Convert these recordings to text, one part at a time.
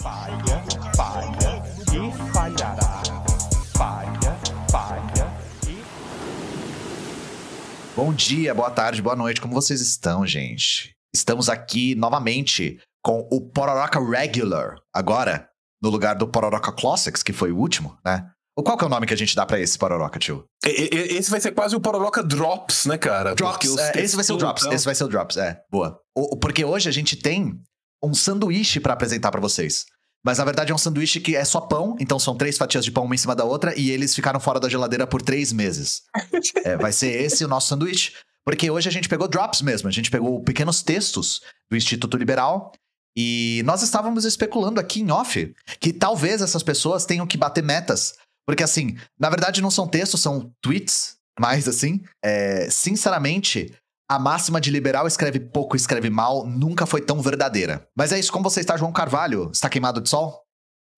Falha, falha e falhará. Falha, falha e. Bom dia, boa tarde, boa noite, como vocês estão, gente? Estamos aqui novamente com o Pororoca Regular, agora, no lugar do Pororoca Classics, que foi o último, né? Qual que é o nome que a gente dá pra esse Pororoca, tio? Esse vai ser quase o Pororoca Drops, né, cara? Drops, é, esse vai ser o Drops, então- esse vai ser o Drops, é, boa. O- porque hoje a gente tem um sanduíche pra apresentar pra vocês. Mas na verdade é um sanduíche que é só pão, então são três fatias de pão uma em cima da outra e eles ficaram fora da geladeira por três meses. É, vai ser esse o nosso sanduíche. Porque hoje a gente pegou drops mesmo, a gente pegou pequenos textos do Instituto Liberal e nós estávamos especulando aqui em off que talvez essas pessoas tenham que bater metas. Porque assim, na verdade não são textos, são tweets, mas assim, é, sinceramente, a máxima de liberal escreve pouco, escreve mal, nunca foi tão verdadeira. Mas é isso, como você está, João Carvalho? Está queimado de sol?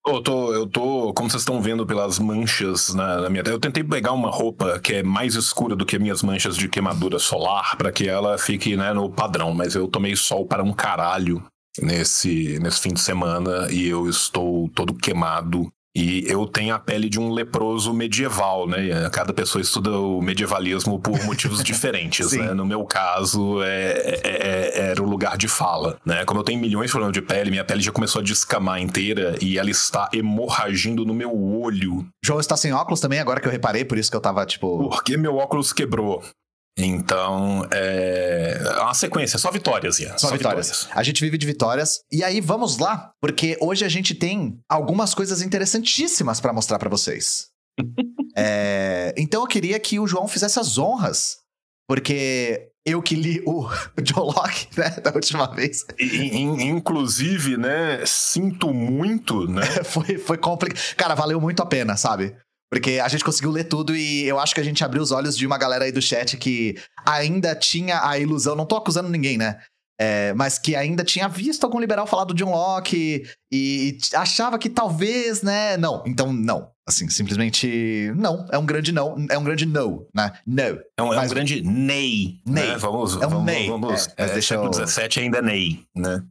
Eu tô, eu tô, como vocês estão vendo pelas manchas na, na minha. Eu tentei pegar uma roupa que é mais escura do que minhas manchas de queimadura solar, pra que ela fique né, no padrão, mas eu tomei sol para um caralho nesse, nesse fim de semana e eu estou todo queimado. E eu tenho a pele de um leproso medieval, né? Cada pessoa estuda o medievalismo por motivos diferentes, né? No meu caso, é, é- é- era o lugar de fala, né? Como eu tenho milhões de problemas de pele, minha pele já começou a descamar inteira e ela está hemorragindo no meu olho João está sem óculos também, agora que eu reparei, por isso que eu tava, tipo. porque meu óculos quebrou. Então, é é uma sequência, só vitórias, Ian. Só, vitórias. A gente vive de vitórias. E aí, vamos lá, porque hoje a gente tem algumas coisas interessantíssimas pra mostrar pra vocês. É, Então eu queria que o João fizesse as honras, porque eu que li o John Locke, né, da última vez, Inclusive, né, sinto muito, né? foi, foi complicado. Cara, valeu muito a pena, sabe? Porque a gente conseguiu ler tudo e eu acho que a gente abriu os olhos de uma galera aí do chat que ainda tinha a ilusão, não tô acusando ninguém, né? É, mas que ainda tinha visto algum liberal falar do John Locke e, e achava que talvez, né? Não, então não. Assim, simplesmente não. É um grande não. É um grande no, né? No. É um, é um grande NEI. Nei. Né? Vamos, É um vamos, nei. vamos. É, mas É, deixa eu- século XVII ainda é NEI, né?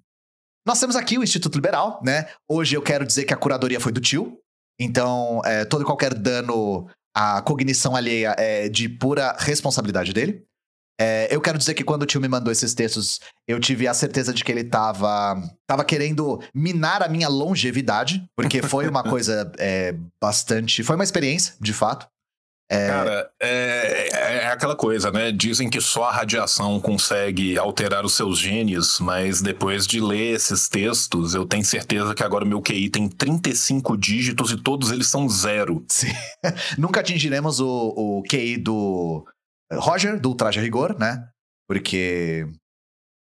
Nós temos aqui o Instituto Liberal, né? Hoje eu quero dizer que a curadoria foi do tio. Então, é, todo e qualquer dano à cognição alheia é de pura responsabilidade dele. É, eu quero dizer que quando o tio me mandou esses textos, eu tive a certeza de que ele tava, tava querendo minar a minha longevidade, porque foi uma coisa é, bastante. Foi uma experiência, de fato. Cara, é, é aquela coisa, né? Dizem que só a radiação consegue alterar os seus genes, mas depois de ler esses textos, eu tenho certeza que agora o meu QI tem 35 dígitos e todos eles são zero. Sim. Nunca atingiremos o, o QI do Roger, do Traje a Rigor, né? Porque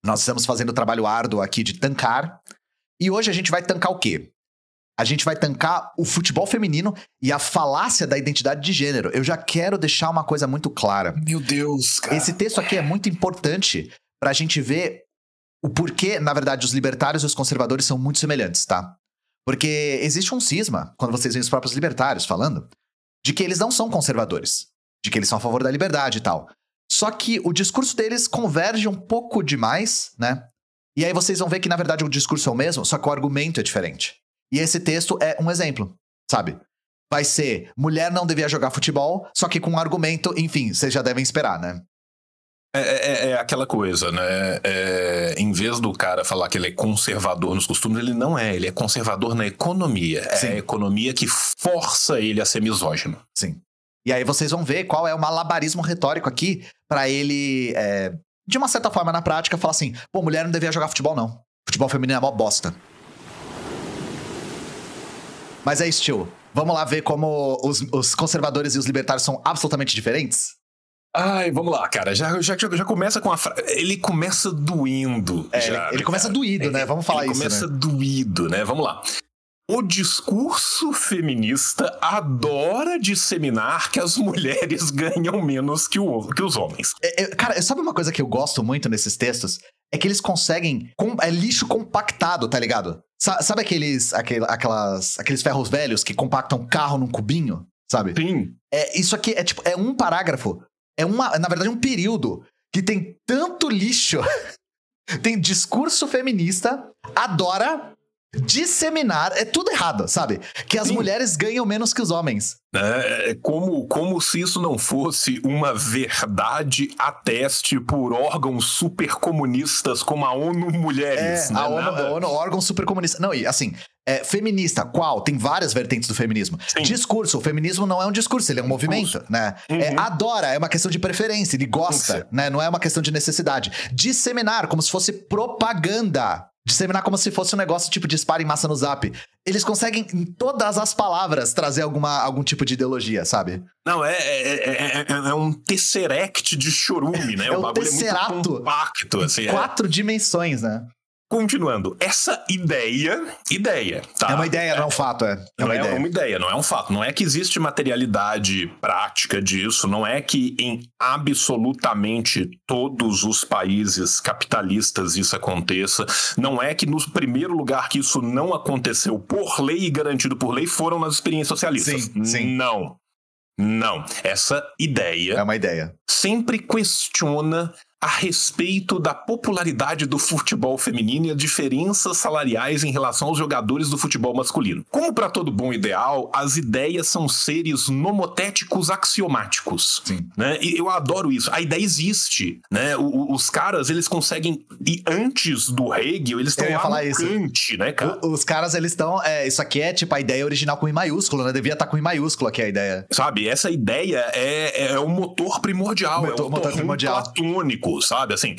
nós estamos fazendo o trabalho árduo aqui de tancar. E hoje a gente vai tancar o quê? A gente vai tancar o futebol feminino e a falácia da identidade de gênero. Eu já quero deixar uma coisa muito clara. Meu Deus, cara. Esse texto aqui é muito importante pra gente ver o porquê, na verdade, os libertários e os conservadores são muito semelhantes, tá? Porque existe um cisma, quando vocês veem os próprios libertários falando, de que eles não são conservadores, de que eles são a favor da liberdade e tal. Só que o discurso deles converge um pouco demais, né? E aí vocês vão ver que, na verdade, o discurso é o mesmo, só que o argumento é diferente. E esse texto é um exemplo, sabe? Vai ser mulher não devia jogar futebol, só que com um argumento, enfim, vocês já devem esperar, né? É, é- é aquela coisa, né? É, em vez do cara falar que ele é conservador nos costumes, ele não é. Ele é conservador na economia. Sim. É a economia que força ele a ser misógino. Sim. E aí vocês vão ver qual é o malabarismo retórico aqui pra ele, é, de uma certa forma, na prática, falar assim: pô, mulher não devia jogar futebol, não. Futebol feminino é mó bosta. Mas é isso, tio. Vamos lá ver como os, os conservadores e os libertários são absolutamente diferentes? Ai, vamos lá, cara. Já, já, já começa com a frase. Ele começa doendo. É, já, ele, ele começa doído, né? Vamos falar ele isso, começa né? doído, né? Vamos lá. O discurso feminista adora disseminar que as mulheres ganham menos que, o, que os homens. É, é, cara, sabe uma coisa que eu gosto muito nesses textos? É que eles conseguem. com- é lixo compactado, tá ligado? Sa- sabe aqueles, aquel- aquelas, aqueles ferros velhos que compactam carro num cubinho? Sabe? Sim. É, isso aqui é tipo, é um parágrafo. É uma, na verdade, um período que tem tanto lixo. tem discurso feminista, adora disseminar, é tudo errado, sabe? Que as Sim. mulheres ganham menos que os homens. É, como, como se isso não fosse uma verdade a teste por órgãos supercomunistas como a ONU Mulheres. É, né? a ONU, Nada- a ONU, órgão supercomunista. Não, e assim, é, feminista, qual? Tem várias vertentes do feminismo. Sim. Discurso, o feminismo não é um discurso, ele é um movimento, né? É, Uhum. adora, é uma questão de preferência, ele gosta, né? Não é uma questão de necessidade. Disseminar, como se fosse propaganda. Disseminar como se fosse um negócio tipo dispara em massa no zap. Eles conseguem, em todas as palavras, trazer alguma, algum tipo de ideologia, sabe? Não, é, é, é- é- é um tesseract de chorume, né? É o um bagulho é tesserato. muito compacto, assim. é. Quatro dimensões, né? Continuando, essa ideia, ideia, tá? É uma ideia, não é um fato, é. É Não uma é ideia. uma ideia, não é um fato. Não é que existe materialidade prática disso, não é que em absolutamente todos os países capitalistas isso aconteça, não é que no primeiro lugar que isso não aconteceu por lei e garantido por lei foram nas experiências socialistas. Sim, sim. Não. Não. Essa ideia É uma ideia. sempre questiona a respeito da popularidade do futebol feminino e as diferenças salariais em relação aos jogadores do futebol masculino. Como para todo bom ideal, as ideias são seres nomotéticos axiomáticos. Sim. Né? E eu adoro isso. A ideia existe. Né? O- os caras, eles conseguem. E antes do Hegel, eles estão lá falar no. Kant, né, cara? O- Os caras, eles estão. É, isso aqui é tipo a ideia original com I maiúsculo, né? Devia estar com I maiúsculo aqui a ideia. Sabe, essa ideia é, é o motor primordial, O motor- é o motor motor primordial. platônico, sabe? Assim,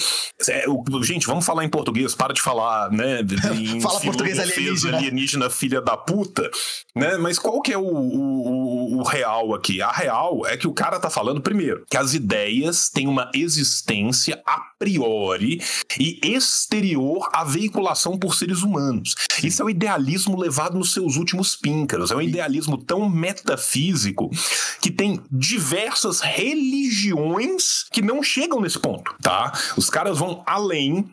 é, o- gente, vamos falar em português, para de falar, né? em Fala português alienígena. alienígena, filha da puta, né? Mas qual que é o, o- o- o real aqui? A real é que o cara tá falando, primeiro, que as ideias têm uma existência a priori e exterior à veiculação por seres humanos. Isso é o idealismo levado nos seus últimos píncaros. É um idealismo tão metafísico que tem diversas religiões que não chegam nesse ponto, tá? Os caras vão além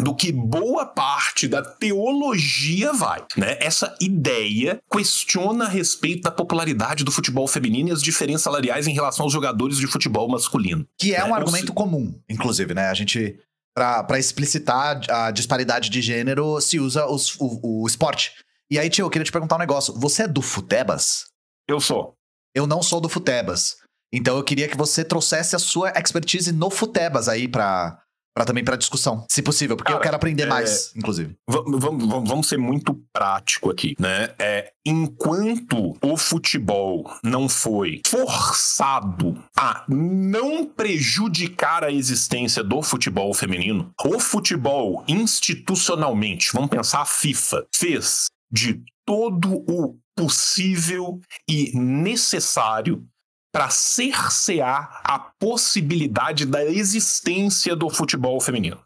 do que boa parte da teologia vai, né? Essa ideia questiona a respeito da popularidade do futebol feminino e as diferenças salariais em relação aos jogadores de futebol masculino. Que é É, um eu argumento comum, inclusive, né? A gente. Pra explicitar a disparidade de gênero, se usa os- o, o esporte. E aí, tio, eu queria te perguntar um negócio. Você é do Futebas? Eu sou. Eu não sou do Futebas. Então eu queria que você trouxesse a sua expertise no Futebas aí pra, pra também pra discussão. Se possível, porque eu Cara, quero aprender é- mais, inclusive. Vamos ser muito prático aqui, né? É, enquanto o futebol não foi forçado a não prejudicar a existência do futebol feminino, o futebol institucionalmente, vamos pensar a FIFA, fez de todo o possível e necessário para cercear a possibilidade da existência do futebol feminino.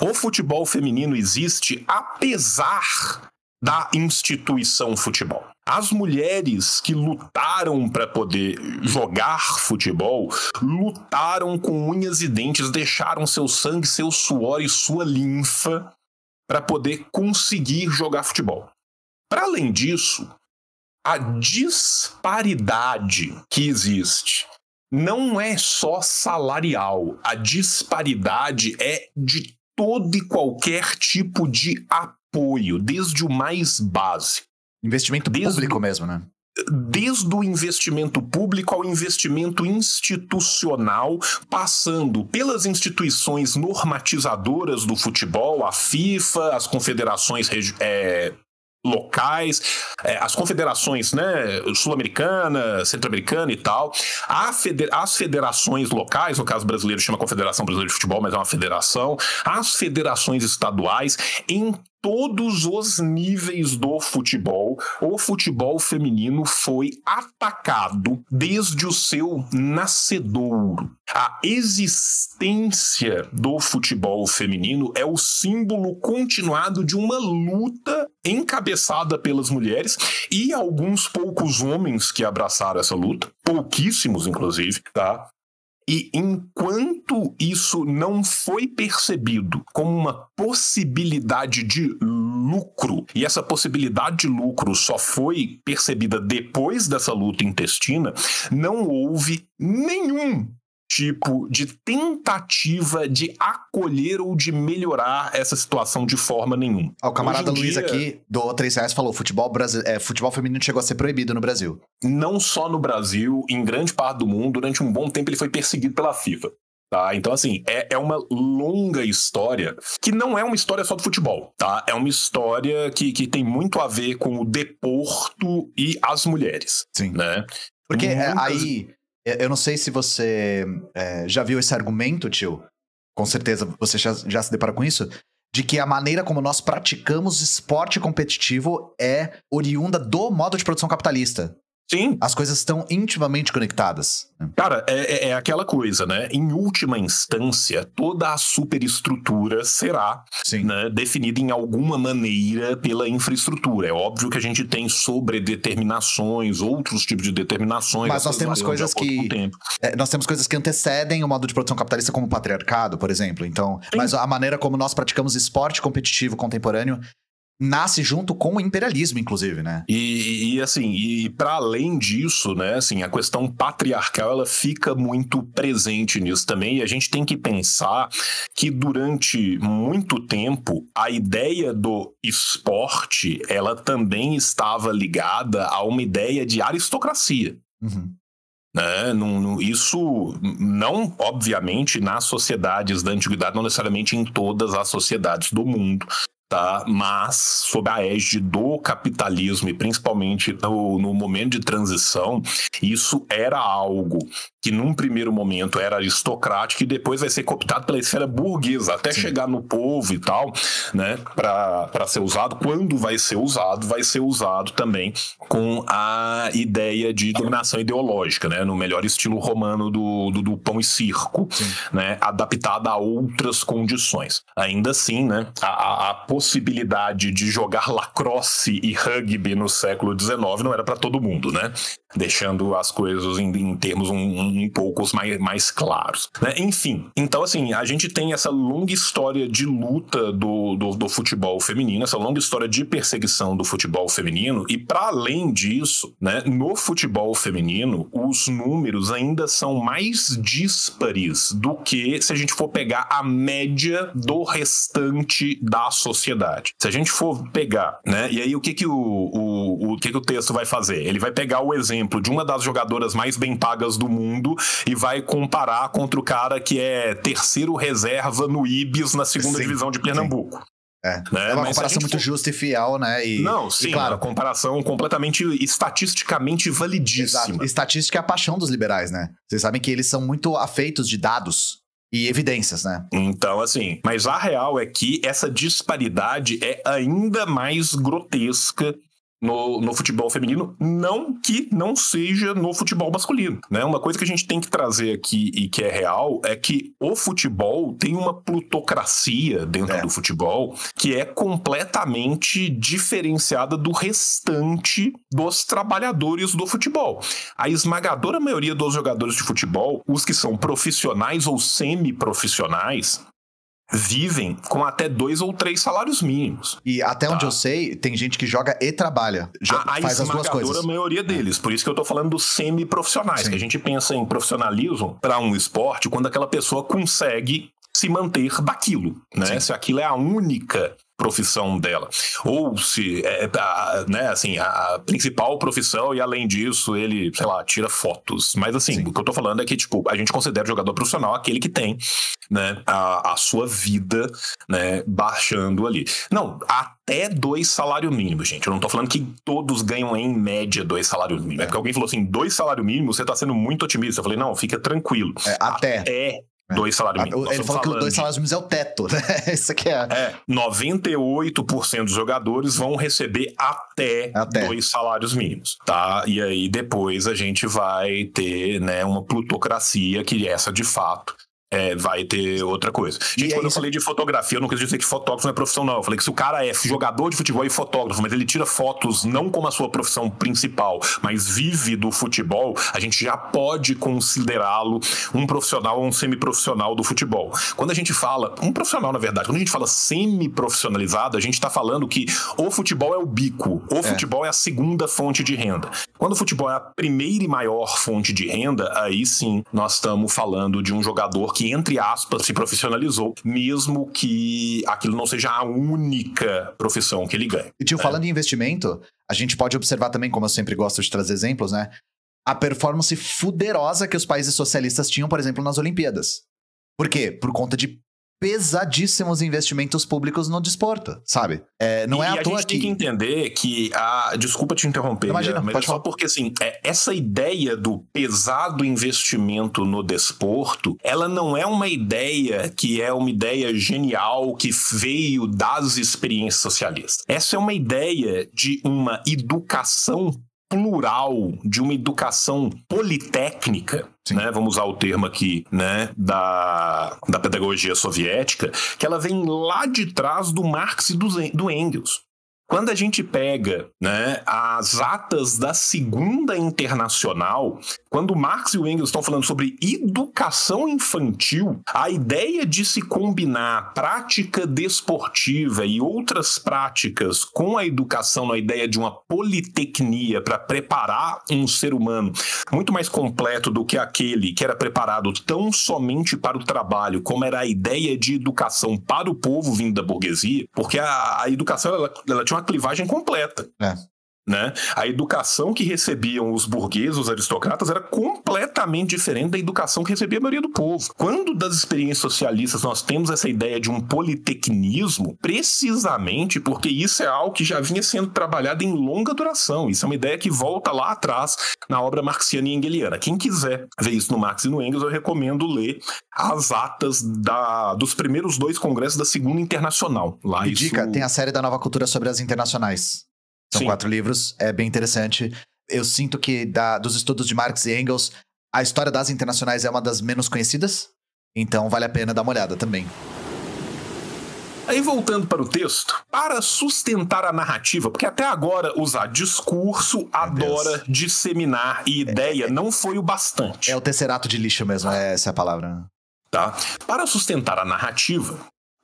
O futebol feminino existe apesar da instituição futebol. As mulheres que lutaram para poder jogar futebol lutaram com unhas e dentes, deixaram seu sangue, seu suor e sua linfa para poder conseguir jogar futebol. Para além disso, a disparidade que existe não é só salarial, a disparidade é de todo e qualquer tipo de apoio, desde o mais básico. Investimento Desde- público mesmo, né? Desde o investimento público ao investimento institucional, passando pelas instituições normatizadoras do futebol, a FIFA, as confederações é, locais, é, as confederações né, sul-americana, centro-americana e tal, a fede- as federações locais, no caso brasileiro chama Confederação Brasileira de Futebol, mas é uma federação, as federações estaduais, em todos os níveis do futebol, o futebol feminino foi atacado desde o seu nascedouro. A existência do futebol feminino é o símbolo continuado de uma luta encabeçada pelas mulheres e alguns poucos homens que abraçaram essa luta, pouquíssimos inclusive, tá? E enquanto isso não foi percebido como uma possibilidade de lucro, e essa possibilidade de lucro só foi percebida depois dessa luta intestina, não houve nenhum tipo de tentativa de acolher ou de melhorar essa situação de forma nenhuma. Ah, o camarada Luiz dia- aqui, do 3 reais, falou: futebol, é, futebol feminino chegou a ser proibido no Brasil. não só no Brasil, em grande parte do mundo, durante um bom tempo ele foi perseguido pela FIFA. Tá? Então, assim, é, é uma longa história que não é uma história só do futebol, tá? É uma história que, que tem muito a ver com o deporto e as mulheres, Sim. né? Porque é, Muitas- aí, eu não sei se você é, já viu esse argumento, tio. Com certeza você já, já se depara com isso. De que a maneira como nós praticamos esporte competitivo é oriunda do modo de produção capitalista. Sim, As coisas estão intimamente conectadas. né? Cara, é, é- é aquela coisa, né? Em última instância, toda a superestrutura será né, definida em alguma maneira pela infraestrutura. É óbvio que a gente tem sobredeterminações, outros tipos de determinações. Mas nós temos coisas que-. É, nós temos coisas que antecedem o modo de produção capitalista, como o patriarcado, por exemplo. Então, Sim. mas a maneira como nós praticamos esporte competitivo contemporâneo nasce junto com o imperialismo, inclusive, né? E, e, assim, e para além disso, né, assim, a questão patriarcal ela fica muito presente nisso também, e a gente tem que pensar que durante muito tempo a ideia do esporte, ela também estava ligada a uma ideia de aristocracia. Uhum. né? Não- não- isso não, obviamente, nas sociedades da antiguidade, não necessariamente em todas as sociedades do mundo. Tá? Mas, sob a égide do capitalismo e principalmente no, no momento de transição, isso era algo que num primeiro momento era aristocrático e depois vai ser cooptado pela esfera burguesa, até Sim. chegar no povo e tal, né, para ser usado. Quando vai ser usado, vai ser usado também com a ideia de dominação ideológica, né, no melhor estilo romano do, do, do pão e circo, Sim. né, adaptada a outras condições. Ainda assim, né, a, a- a possibilidade de jogar lacrosse e rugby no século XIX não era para todo mundo, né? Deixando as coisas em, em termos um, um, pouco mais, mais claros. né? Enfim, então assim, a gente tem essa longa história de luta do, do, do futebol feminino, essa longa história de perseguição do futebol feminino, e para além disso, né, no futebol feminino, os números ainda são mais díspares do que se a gente for pegar a média do restante da sociedade. Se a gente for pegar, né, e aí o que que o, o, o que que o texto vai fazer? Ele vai pegar o exemplo de uma das jogadoras mais bem pagas do mundo e vai comparar contra o cara que é terceiro reserva no Ibis na segunda Sim, divisão de Pernambuco. É, Né? é uma Mas comparação muito for- justa e fiel, né? E, Não, e sim, claro, uma comparação completamente estatisticamente validíssima. Exato. Estatística é a paixão dos liberais, né? Vocês sabem que eles são muito afeitos de dados e evidências, né? Então, assim, mas a real é que essa disparidade é ainda mais grotesca no, no futebol feminino, não que não seja no futebol masculino. Né? Uma coisa que a gente tem que trazer aqui e que é real é que o futebol tem uma plutocracia dentro É. do futebol que é completamente diferenciada do restante dos trabalhadores do futebol. A esmagadora maioria dos jogadores de futebol, os que são profissionais ou semi-profissionais, vivem com até dois ou três salários mínimos. E até onde Tá. eu sei, tem gente que joga e trabalha. Jo- A, a faz as duas coisas. maioria deles. Por isso que eu tô falando dos semi-profissionais. Que a gente pensa em profissionalismo para um esporte quando aquela pessoa consegue se manter daquilo, né? Sim. Se aquilo é a única profissão dela. Ou se é, a- né, assim, a, principal profissão e além disso ele, sei lá, tira fotos. Mas assim, Sim. o que eu tô falando é que, tipo, a gente considera o jogador profissional aquele que tem, né, a, a sua vida, né, baixando ali. Não, até dois salários mínimos, gente. Eu não tô falando que todos ganham em média dois salários mínimos. É, É. porque alguém falou assim, dois salários mínimos, você tá sendo muito otimista. Eu falei, não, fica tranquilo. É, até. Até dois salários A- mínimos. Ele falou que falando dois salários mínimos é o teto, né? Isso aqui é. é, 98% dos jogadores vão receber até, Até. dois salários mínimos, tá? E aí depois a gente vai ter, né, uma plutocracia que essa de fato é, vai ter outra coisa. E Gente, é quando eu isso- falei de fotografia, eu não quis dizer que fotógrafo não é profissão, não. Eu falei que se o cara é jogador de futebol e fotógrafo, mas ele tira fotos não como a sua profissão principal, mas vive do futebol, a gente já pode considerá-lo um profissional ou um semiprofissional do futebol. Quando a gente fala, um profissional, na verdade, quando a gente fala semi-profissionalizado, a gente está falando que o futebol é o bico, o futebol é a segunda fonte de renda. Quando o futebol é a primeira e maior fonte de renda, aí sim nós estamos falando de um jogador que, entre aspas, se profissionalizou, mesmo que aquilo não seja a única profissão que ele ganha. E, tio, falando em investimento, a gente pode observar também, como eu sempre gosto de trazer exemplos, né? A performance fuderosa que os países socialistas tinham, por exemplo, nas Olimpíadas. Por quê? Por conta de pesadíssimos investimentos públicos no desporto, sabe? É, não e é à a toa gente tem que que... entender que a. Desculpa te interromper, Imagina, mas pode é só falar. porque assim, é, essa ideia do pesado investimento no desporto, ela não é uma ideia que é uma ideia genial que veio das experiências socialistas. Essa é uma ideia de uma educação plural, de uma educação politécnica, né? Vamos usar o termo aqui, né? Da, da pedagogia soviética, que ela vem lá de trás do Marx e do, do Engels. Quando a gente pega né, as atas da Segunda Internacional, quando Marx e o Engels estão falando sobre educação infantil, a ideia de se combinar prática desportiva e outras práticas com a educação, na ideia de uma politecnia para preparar um ser humano muito mais completo do que aquele que era preparado tão somente para o trabalho, como era a ideia de educação para o povo vindo da burguesia, porque a, a educação ela, ela tinha uma clivagem completa. É. Né? A educação que recebiam os burgueses, os aristocratas, era completamente diferente da educação que recebia a maioria do povo. Quando das experiências socialistas nós temos essa ideia de um politecnismo, precisamente porque isso é algo que já vinha sendo trabalhado em longa duração. Isso é uma ideia que volta lá atrás na obra marxiana e engeliana. Quem quiser ver isso no Marx e no Engels, eu recomendo ler as atas da- dos primeiros dois congressos da Segunda Internacional. Lá E isso... dica, tem a série da Nova Cultura sobre as internacionais. São Sim. quatro livros, é bem interessante. Eu sinto que da- dos estudos de Marx e Engels, a história das internacionais é uma das menos conhecidas. Então vale a pena dar uma olhada também. Aí voltando para o texto, para sustentar a narrativa, porque até agora usar discurso, adora, disseminar e ideia não foi o bastante. É o tesserato de lixo mesmo, é essa é a palavra. tá? Para sustentar a narrativa,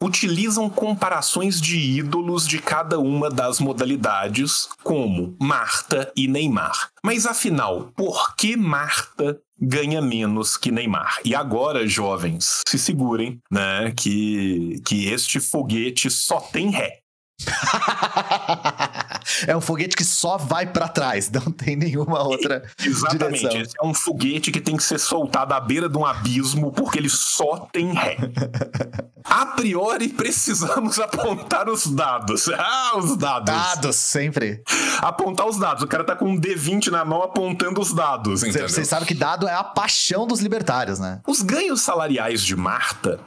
utilizam comparações de ídolos de cada uma das modalidades, como Marta e Neymar. Mas afinal, por que Marta ganha menos que Neymar? E agora, jovens, se segurem, né, que, que este foguete só tem ré. é um foguete que só vai pra trás, não tem nenhuma outra Exatamente. direção. Esse é um foguete que tem que ser soltado à beira de um abismo porque ele só tem ré. A priori, precisamos apontar os dados. Ah, os dados. Dados, sempre. Apontar os dados. O cara tá com um D20 na mão apontando os dados? Vocês sabem que dado é a paixão dos libertários, né? Os ganhos salariais de Marta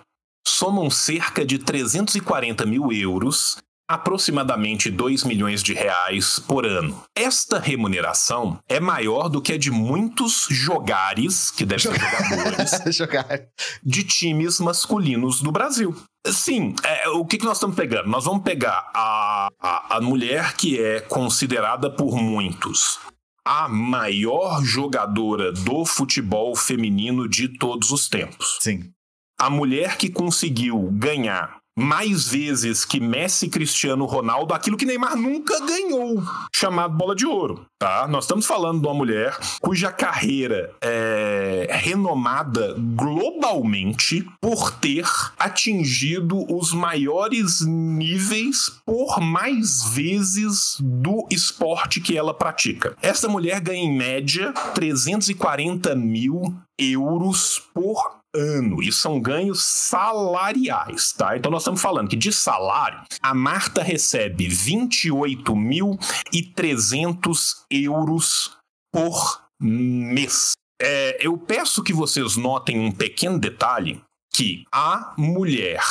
somam cerca de 340 mil euros, aproximadamente 2 milhões de reais por ano. Esta remuneração é maior do que a de muitos jogares, que devem ser jogadores, Jogar. de times masculinos do Brasil. Sim, é, o que, que nós estamos pegando? Nós vamos pegar a, a, a mulher que é considerada por muitos a maior jogadora do futebol feminino de todos os tempos. Sim. A mulher que conseguiu ganhar mais vezes que Messi Cristiano Ronaldo aquilo que Neymar nunca ganhou, chamado bola de ouro, tá? Nós estamos falando de uma mulher cuja carreira é renomada globalmente por ter atingido os maiores níveis por mais vezes do esporte que ela pratica. Essa mulher ganha em média 340 mil euros por ano. E são ganhos salariais, tá? Então nós estamos falando que de salário, a Marta recebe 28.300 euros por mês. É, eu peço que vocês notem um pequeno detalhe que a mulher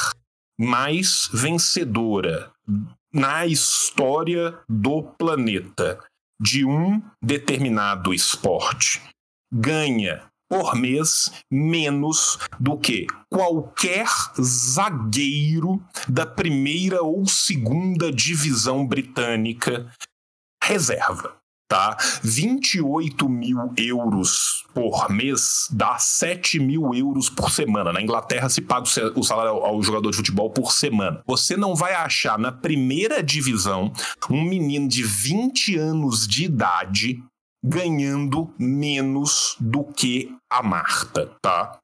mais vencedora na história do planeta de um determinado esporte ganha por mês menos do que qualquer zagueiro da primeira ou segunda divisão britânica reserva. Tá? 28 mil euros por mês dá 7 mil euros por semana. Na Inglaterra se paga o salário ao jogador de futebol por semana. Você não vai achar na primeira divisão um menino de 20 anos de idade ganhando menos do que a Marta, tá?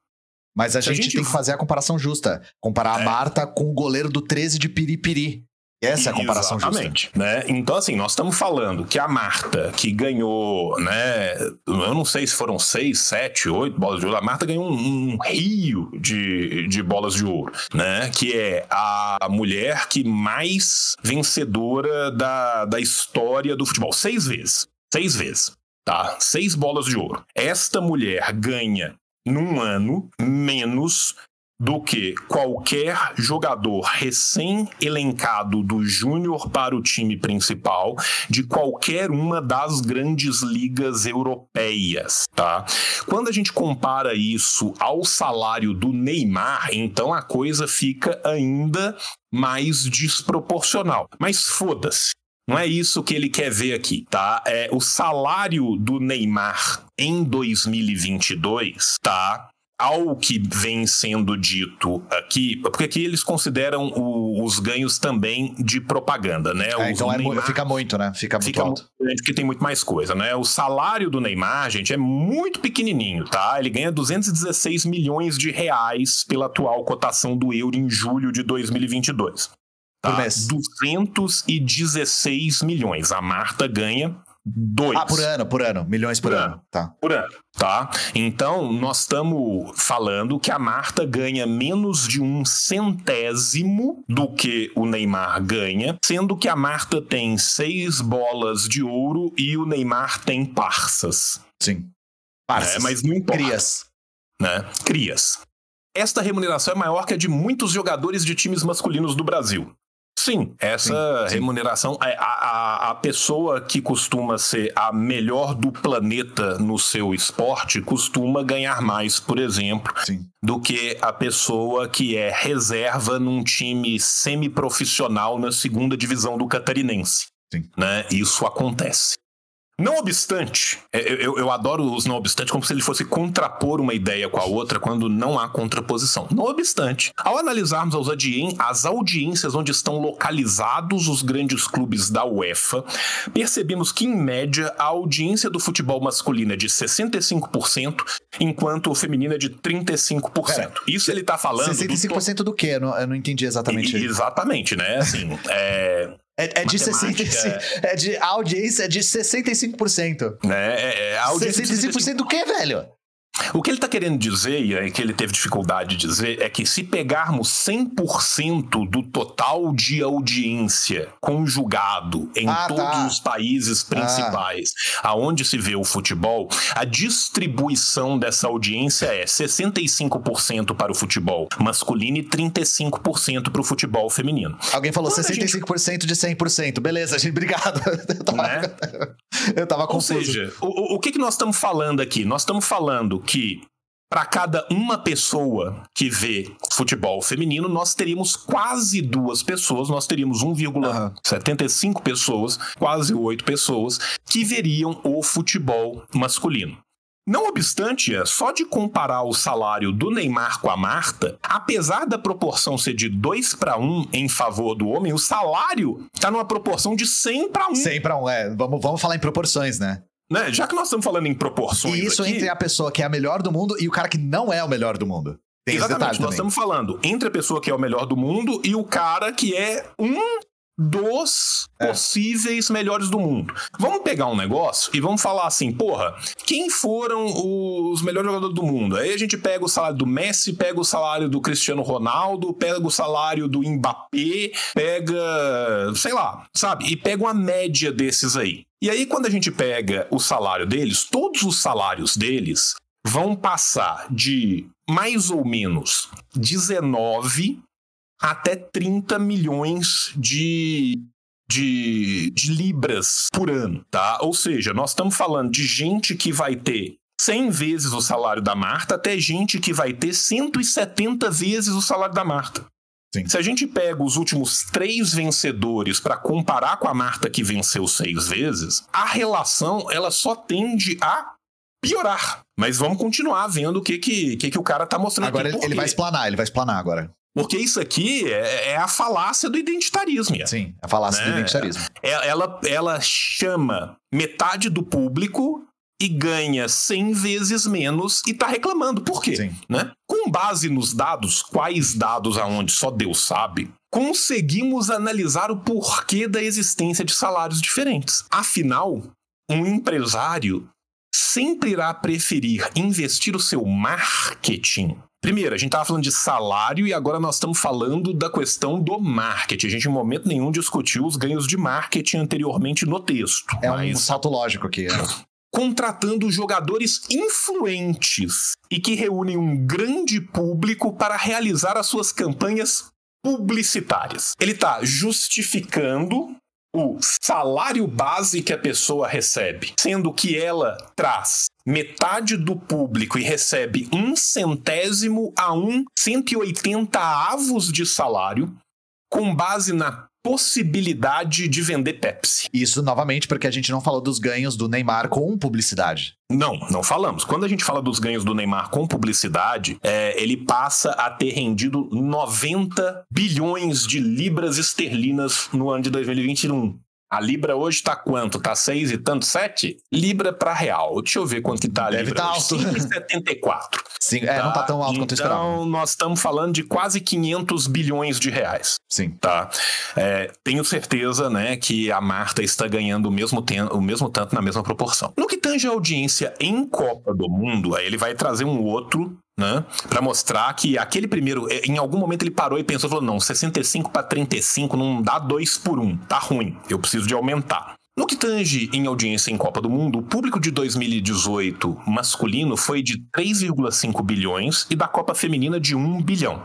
Mas a gente, a gente, tem que fazer a comparação justa. Comparar é. a Marta com o goleiro do 13 de Piripiri. Essa é a comparação Exatamente, justa. Né? Então, assim, nós estamos falando que a Marta, que ganhou, né? Eu não sei se foram seis, sete, oito bolas de ouro. A Marta ganhou um, um rio de, de bolas de ouro, né? Que é a mulher que mais vencedora da, da história do futebol. Seis vezes. Seis vezes tá? Seis bolas de ouro. Esta mulher ganha num ano menos do que qualquer jogador recém-elencado do júnior para o time principal de qualquer uma das grandes ligas europeias, tá? Quando a gente compara isso ao salário do Neymar, então a coisa fica ainda mais desproporcional. Mas foda-se. Não é isso que ele quer ver aqui, tá? É o salário do Neymar em 2022, tá? Ao que vem sendo dito aqui, porque aqui eles consideram o, os ganhos também de propaganda, né? É, então é, Neymar, fica muito, né? Fica muito fica alto. Porque tem muito mais coisa, né? O salário do Neymar, gente, é muito pequenininho, tá? Ele ganha 216 milhões de reais pela atual cotação do euro em julho de 2022. Tá? Por mês. 216 milhões. A Marta ganha dois. Ah, por ano, por ano. Milhões por, por ano. ano. Tá. Por ano, tá? Então, nós estamos falando que a Marta ganha menos de um centésimo do que o Neymar ganha, sendo que a Marta tem seis bolas de ouro e o Neymar tem parças. Sim. Parças. É, mas não importa. Crias. Né? Crias. Esta remuneração é maior que a de muitos jogadores de times masculinos do Brasil. Sim, essa sim, sim. remuneração, a, a, a, pessoa que costuma ser a melhor do planeta no seu esporte costuma ganhar mais, por exemplo, sim. do que a pessoa que é reserva num time semiprofissional na segunda divisão do catarinense. Né? Isso acontece. Não obstante, é, eu, eu, adoro os não obstante como se ele fosse contrapor uma ideia com a outra quando não há contraposição. Não obstante, ao analisarmos as audiências onde estão localizados os grandes clubes da UEFA, percebemos que, em média, a audiência do futebol masculino é de 65%, enquanto o feminino é de 35%. Pera, Isso ele está falando. 65% do, do quê? Eu não, eu não entendi exatamente. E, exatamente, né? Assim, é, é, é de 65%. É de a audiência é de 65%. É, é, é a audiência 65% do que, velho? O que ele está querendo dizer, e que ele teve dificuldade de dizer, é que se pegarmos 100% do total de audiência conjugado em ah, todos tá. os países principais ah. aonde se vê o futebol, a distribuição dessa audiência é 65% para o futebol masculino e 35% para o futebol feminino. Alguém falou Quando 65% gente... de 100%. Beleza, gente, obrigado. Eu tava, né? Eu tava confuso. Ou seja, o, o que, que nós estamos falando aqui? Nós estamos falando que para cada uma pessoa que vê futebol feminino, nós teríamos quase duas pessoas, nós teríamos 1,75 uhum. pessoas, quase oito pessoas, que veriam o futebol masculino. Não obstante, é só de comparar o salário do Neymar com a Marta, apesar da proporção ser de 2 para 1 em favor do homem, o salário está numa proporção de 100 para 1. 100 para 1, é. Vamos, vamos falar em proporções, né? Né? Já que nós estamos falando em proporções. E isso aqui, entre a pessoa que é a melhor do mundo e o cara que não é o melhor do mundo. Tem Exatamente, nós estamos falando entre a pessoa que é o melhor do mundo e o cara que é um dos é. possíveis melhores do mundo. Vamos pegar um negócio e vamos falar assim, porra, quem foram os melhores jogadores do mundo? Aí a gente pega o salário do Messi, pega o salário do Cristiano Ronaldo, pega o salário do Mbappé, pega, sei lá, sabe? E pega uma média desses aí. E aí, quando a gente pega o salário deles, todos os salários deles vão passar de mais ou menos 19 até 30 milhões de, de, de libras por ano, tá? Ou seja, nós estamos falando de gente que vai ter 100 vezes o salário da Marta até gente que vai ter 170 vezes o salário da Marta. Sim. Se a gente pega os últimos três vencedores para comparar com a Marta que venceu seis vezes, a relação ela só tende a piorar. Mas vamos continuar vendo o que, que, que, que o cara tá mostrando Agora aqui. ele, vai explanar, ele vai explanar agora. Porque isso aqui é, é a falácia do identitarismo. Sim, a falácia do Né? identitarismo. É- Ela, ela chama metade do público e ganha 100 vezes menos e tá reclamando. Por quê? Sim. Né? Com base nos dados, quais dados aonde só Deus sabe, conseguimos analisar o porquê da existência de salários diferentes. Afinal, um empresário sempre irá preferir investir o seu marketing. Primeiro, a gente estava falando de salário e agora nós estamos falando da questão do marketing. A gente, em momento nenhum, discutiu os ganhos de marketing anteriormente no texto. É um mas salto lógico aqui. né? Contratando jogadores influentes e que reúnem um grande público para realizar as suas campanhas publicitárias. Ele está justificando o salário base que a pessoa recebe, sendo que ela traz metade do público e recebe um centésimo a um 180 avos de salário, com base na possibilidade de vender Pepsi. Isso novamente porque a gente não falou dos ganhos do Neymar com publicidade. Não, não falamos. Quando a gente fala dos ganhos do Neymar com publicidade, é, ele passa a ter rendido 90 bilhões de libras esterlinas no ano de 2021. A Libra hoje tá quanto? Tá seis e tanto? Sete? Libra para real. Deixa eu ver quanto que tá a Deve Libra. tá hoje. alto. 5,74. Sim, é, não tá tão alto quanto esperava. Então, nós estamos falando de quase 500 bilhões de reais Sim. tá? É, tenho certeza, né, que a Marta está ganhando o mesmo, o mesmo tanto na mesma proporção. No que tange a audiência em Copa do Mundo, aí ele vai trazer um outro, né, para mostrar que aquele primeiro, é, em algum momento ele parou e pensou, falou, não, 65 para 35 não dá dois por um, tá ruim, eu preciso de aumentar. No que tange em audiência em Copa do Mundo, o público de 2018 masculino foi de 3,5 bilhões e da Copa feminina de 1 bilhão.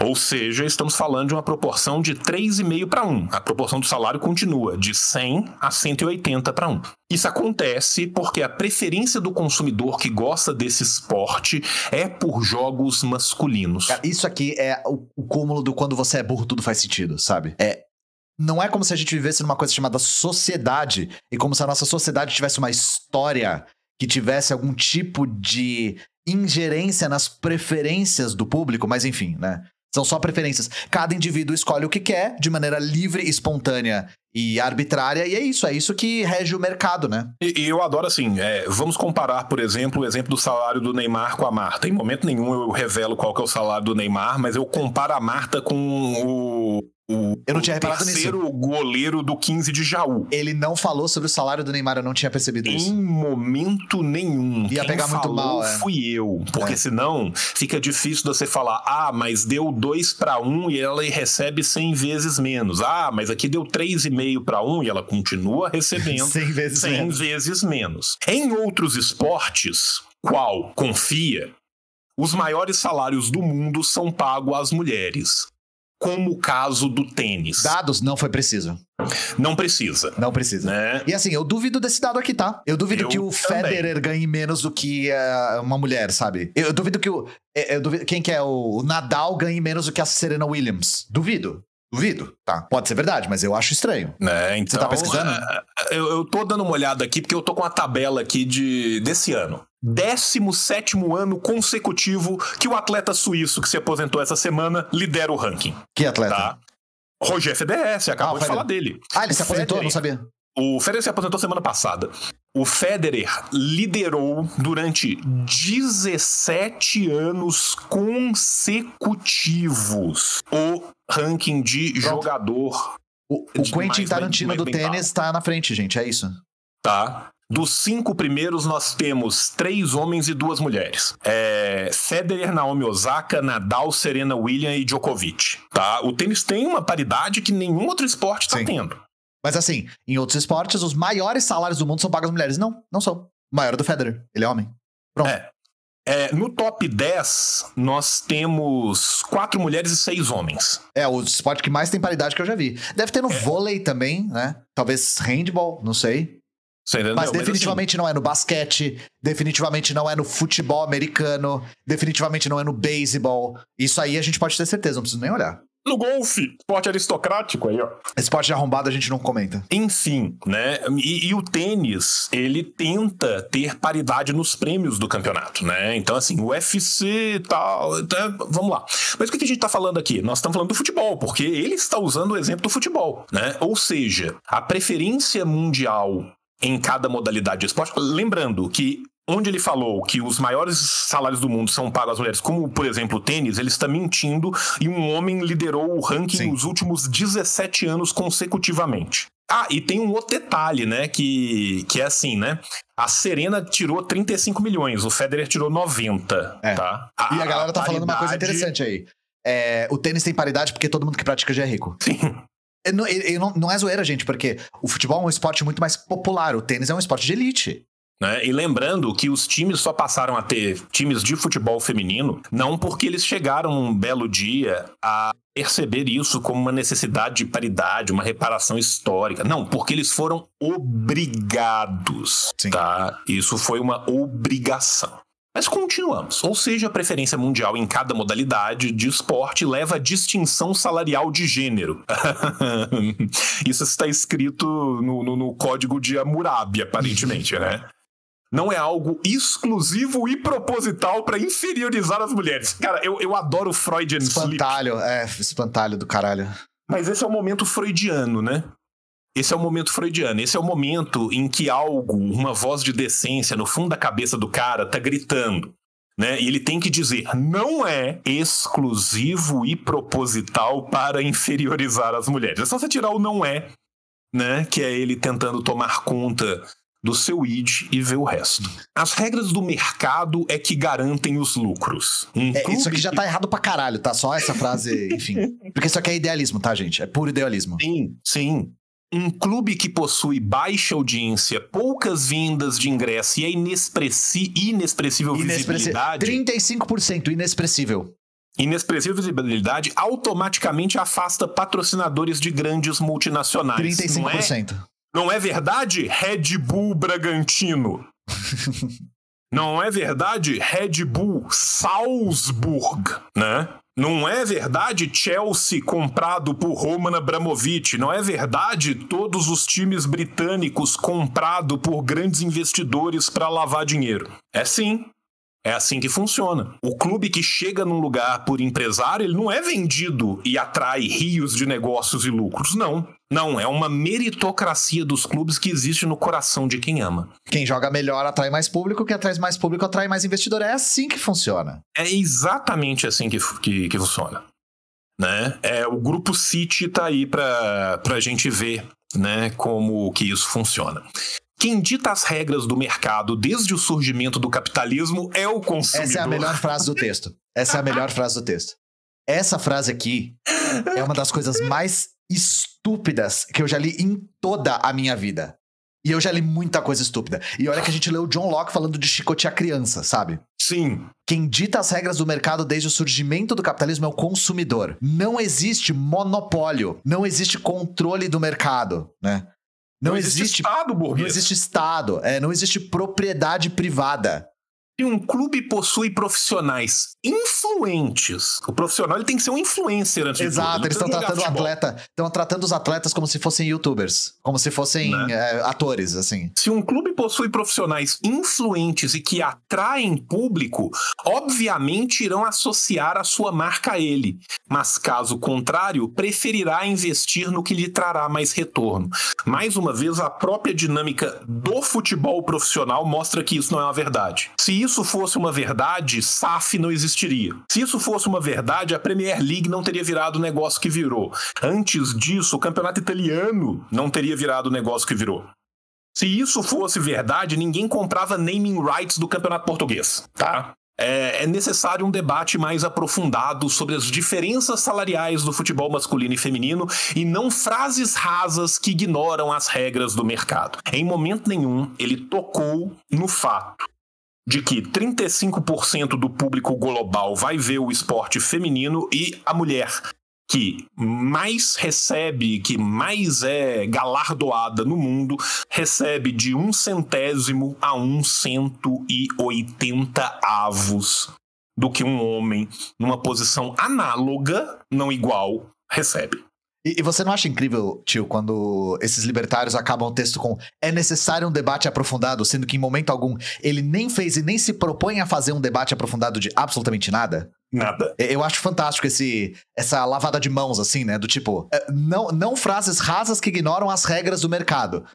Ou seja, estamos falando de uma proporção de 3,5 para 1. A proporção do salário continua de 100 a 180 para 1. Isso acontece porque a preferência do consumidor que gosta desse esporte é por jogos masculinos. Isso aqui é o, o cúmulo do quando você é burro, tudo faz sentido, sabe? É. Não é como se a gente vivesse numa coisa chamada sociedade e como se a nossa sociedade tivesse uma história que tivesse algum tipo de ingerência nas preferências do público, mas enfim, né? São só preferências. Cada indivíduo escolhe o que quer de maneira livre, espontânea e arbitrária, e é isso, é isso que rege o mercado, né? E, e eu adoro assim, é, vamos comparar, por exemplo, o exemplo do salário do Neymar com a Marta. Em momento nenhum eu revelo qual que é o salário do Neymar, mas eu comparo a Marta com o, o, Eu não o tinha reparado nisso. terceiro goleiro do 15 de Jaú. Ele não falou sobre o salário do Neymar, eu não tinha percebido isso. Em momento nenhum. Ia Quem pegar muito falou mal, é. fui eu. Porque É. senão fica difícil você falar, ah, mas deu 2 para 1 e ela recebe 100 vezes menos. Ah, mas aqui deu 3,5 para 1 e ela continua recebendo 100 vezes 100 menos. vezes menos. Em outros esportes, qual confia, os maiores salários do mundo são pagos às mulheres. Como o caso do tênis. Dados não foi preciso. Não precisa. Não precisa. Né? E assim, eu duvido desse dado aqui, tá? Eu duvido Eu que o também. Federer ganhe menos do que eh, uma mulher, sabe? Eu, eu duvido que o. eh, duvido- quem que é o, Nadal ganhe menos do que a Serena Williams. Duvido. Duvido. Tá. Pode ser verdade, mas eu acho estranho. Né? Então, tá pesquisando? é, Eu, eu tô dando uma olhada aqui porque eu tô com a tabela aqui de, desse ano. 17 ano consecutivo que o atleta suíço que se aposentou essa semana lidera o ranking. Que atleta? Tá? Roger Federer, você acabou Ah, de Federer. falar dele. Ah, ele se aposentou? Eu não Federer- sabia. O Federer se aposentou semana passada. O Federer liderou durante 17 anos consecutivos o ranking de Pronto. jogador, O, o Quentin mais Tarantino do mais bem tênis tá na frente, gente. É isso. tá? Dos cinco primeiros, nós temos três homens e duas mulheres. É, Federer, Naomi Osaka, Nadal, Serena Williams e Djokovic. Tá? O tênis tem uma paridade que nenhum outro esporte está tendo. Mas assim, em outros esportes, os maiores salários do mundo são pagos às mulheres. Não, não são. O maior é do Federer. Ele é homem. Pronto. É. É, no top 10, nós temos quatro mulheres e seis homens. É o esporte que mais tem paridade que eu já vi. Deve ter no É. vôlei também, né? Talvez handball, não sei. Mas assim, definitivamente não é no basquete, definitivamente não é no futebol americano, definitivamente não é no beisebol. Isso aí a gente pode ter certeza, não preciso nem olhar. no golfe, esporte aristocrático aí, ó. Esporte de arrombado a gente não comenta. Enfim, né? E, e o tênis, ele tenta ter paridade nos prêmios do campeonato, né? Então, assim, o UFC e tal. Então, vamos lá. Mas o que a gente tá falando aqui? Nós estamos falando do futebol, porque ele está usando o exemplo do futebol, né? Ou seja, a preferência mundial em cada modalidade de esporte. Lembrando que onde ele falou que os maiores salários do mundo são pagos às mulheres, como por exemplo o tênis, ele está mentindo e um homem liderou o ranking Sim. nos últimos 17 anos consecutivamente. Ah, e tem um outro detalhe, né, que, que é assim, né? A Serena tirou 35 milhões, o Federer tirou 90, É. tá? E a galera tá falando uma coisa paridade- interessante aí. É, o tênis tem paridade porque todo mundo que pratica já é rico. Sim. É, Não, não, não é zoeira, gente, porque o futebol é um esporte muito mais popular, o tênis é um esporte de elite. né? E lembrando que os times só passaram a ter times de futebol feminino não porque eles chegaram um belo dia a perceber isso como uma necessidade de paridade, uma reparação histórica. Não, porque eles foram obrigados, Sim. tá? Isso foi uma obrigação. Mas continuamos. Ou seja, a preferência mundial em cada modalidade de esporte leva à distinção salarial de gênero. Isso está escrito no, no- no código de Hammurabi, aparentemente, né? Não é algo exclusivo e proposital para inferiorizar as mulheres. Cara, eu, eu adoro Freudian Slip. Espantalho, é, espantalho do caralho. Mas esse é o momento freudiano, né? Esse é o momento freudiano. Esse é o momento em que algo, uma voz de decência no fundo da cabeça do cara tá gritando. Né? E ele tem que dizer, não é exclusivo e proposital para inferiorizar as mulheres. É só você tirar o não é, né? Que é ele tentando tomar conta do seu id e ver o resto. As regras do mercado é que garantem os lucros. Um É, isso aqui já tá errado pra caralho, tá? Só essa frase, enfim. Porque isso aqui é idealismo, tá, gente? É puro idealismo. Sim, sim. Um clube que possui baixa audiência, poucas vendas de ingresso e é inexpressi inexpressível Inexpressível. visibilidade, 35% inexpressível. inexpressível visibilidade, automaticamente afasta patrocinadores de grandes multinacionais. Não é, 35%. não é verdade, Red Bull Bragantino? Não é verdade, Red Bull Salzburg, né? Não é verdade Chelsea comprado por Roman Abramovich? Não é verdade todos os times britânicos comprados por grandes investidores para lavar dinheiro? É sim. É assim que funciona. O clube que chega num lugar por empresário, ele não é vendido e atrai rios de negócios e lucros. Não. Não, é uma meritocracia dos clubes que existe no coração de quem ama. Quem joga melhor atrai mais público, quem atrai mais público atrai mais investidor. É assim que funciona. É exatamente assim que, que, que funciona. Né? É, o grupo City tá aí pra, pra gente ver né, como que isso funciona. Quem dita as regras do mercado desde o surgimento do capitalismo é o consumidor. Essa é a melhor frase do texto. Essa é a melhor frase do texto. Essa frase aqui é uma das coisas mais estúpidas que eu já li em toda a minha vida. E eu já li muita coisa estúpida. E olha que a gente leu John Locke falando de chicotear criança, sabe? Sim, Quem dita as regras do mercado desde o surgimento do capitalismo é o consumidor. Não existe monopólio, não existe controle do mercado, né? Não, existe, Estado burguês. não existe estado, é, não existe propriedade privada. Se um clube possui profissionais influentes, o profissional ele tem que ser um influencer antes de tudo. Exato, eles estão tratando o atleta, estão tratando os atletas como se fossem youtubers, como se fossem Né? é, atores, assim. Se um clube possui profissionais influentes e que atraem público, obviamente irão associar a sua marca a ele. Mas caso contrário, preferirá investir no que lhe trará mais retorno. Mais uma vez, a própria dinâmica do futebol profissional mostra que isso não é uma verdade. Se isso fosse uma verdade, SAF não existiria. Se isso fosse uma verdade, a Premier League não teria virado o negócio que virou. Antes disso, o campeonato italiano não teria virado o negócio que virou. Se isso fosse verdade, ninguém comprava naming rights do campeonato português, tá? É, é necessário um debate mais aprofundado sobre as diferenças salariais do futebol masculino e feminino e não frases rasas que ignoram as regras do mercado. Em momento nenhum, ele tocou no fato de que 35% do público global vai ver o esporte feminino e a mulher que mais recebe, que mais é galardoada no mundo, recebe de um centésimo a um cento e oitenta avos do que um homem numa posição análoga, não igual, recebe. E, e, você não acha incrível, tio, quando esses libertários acabam o texto com é necessário um debate aprofundado, sendo que em momento algum ele nem fez e nem se propõe a fazer um debate aprofundado de absolutamente nada? Nada. Eu acho fantástico esse, essa lavada de mãos, assim, né? Do tipo, é, não, não frases rasas que ignoram as regras do mercado.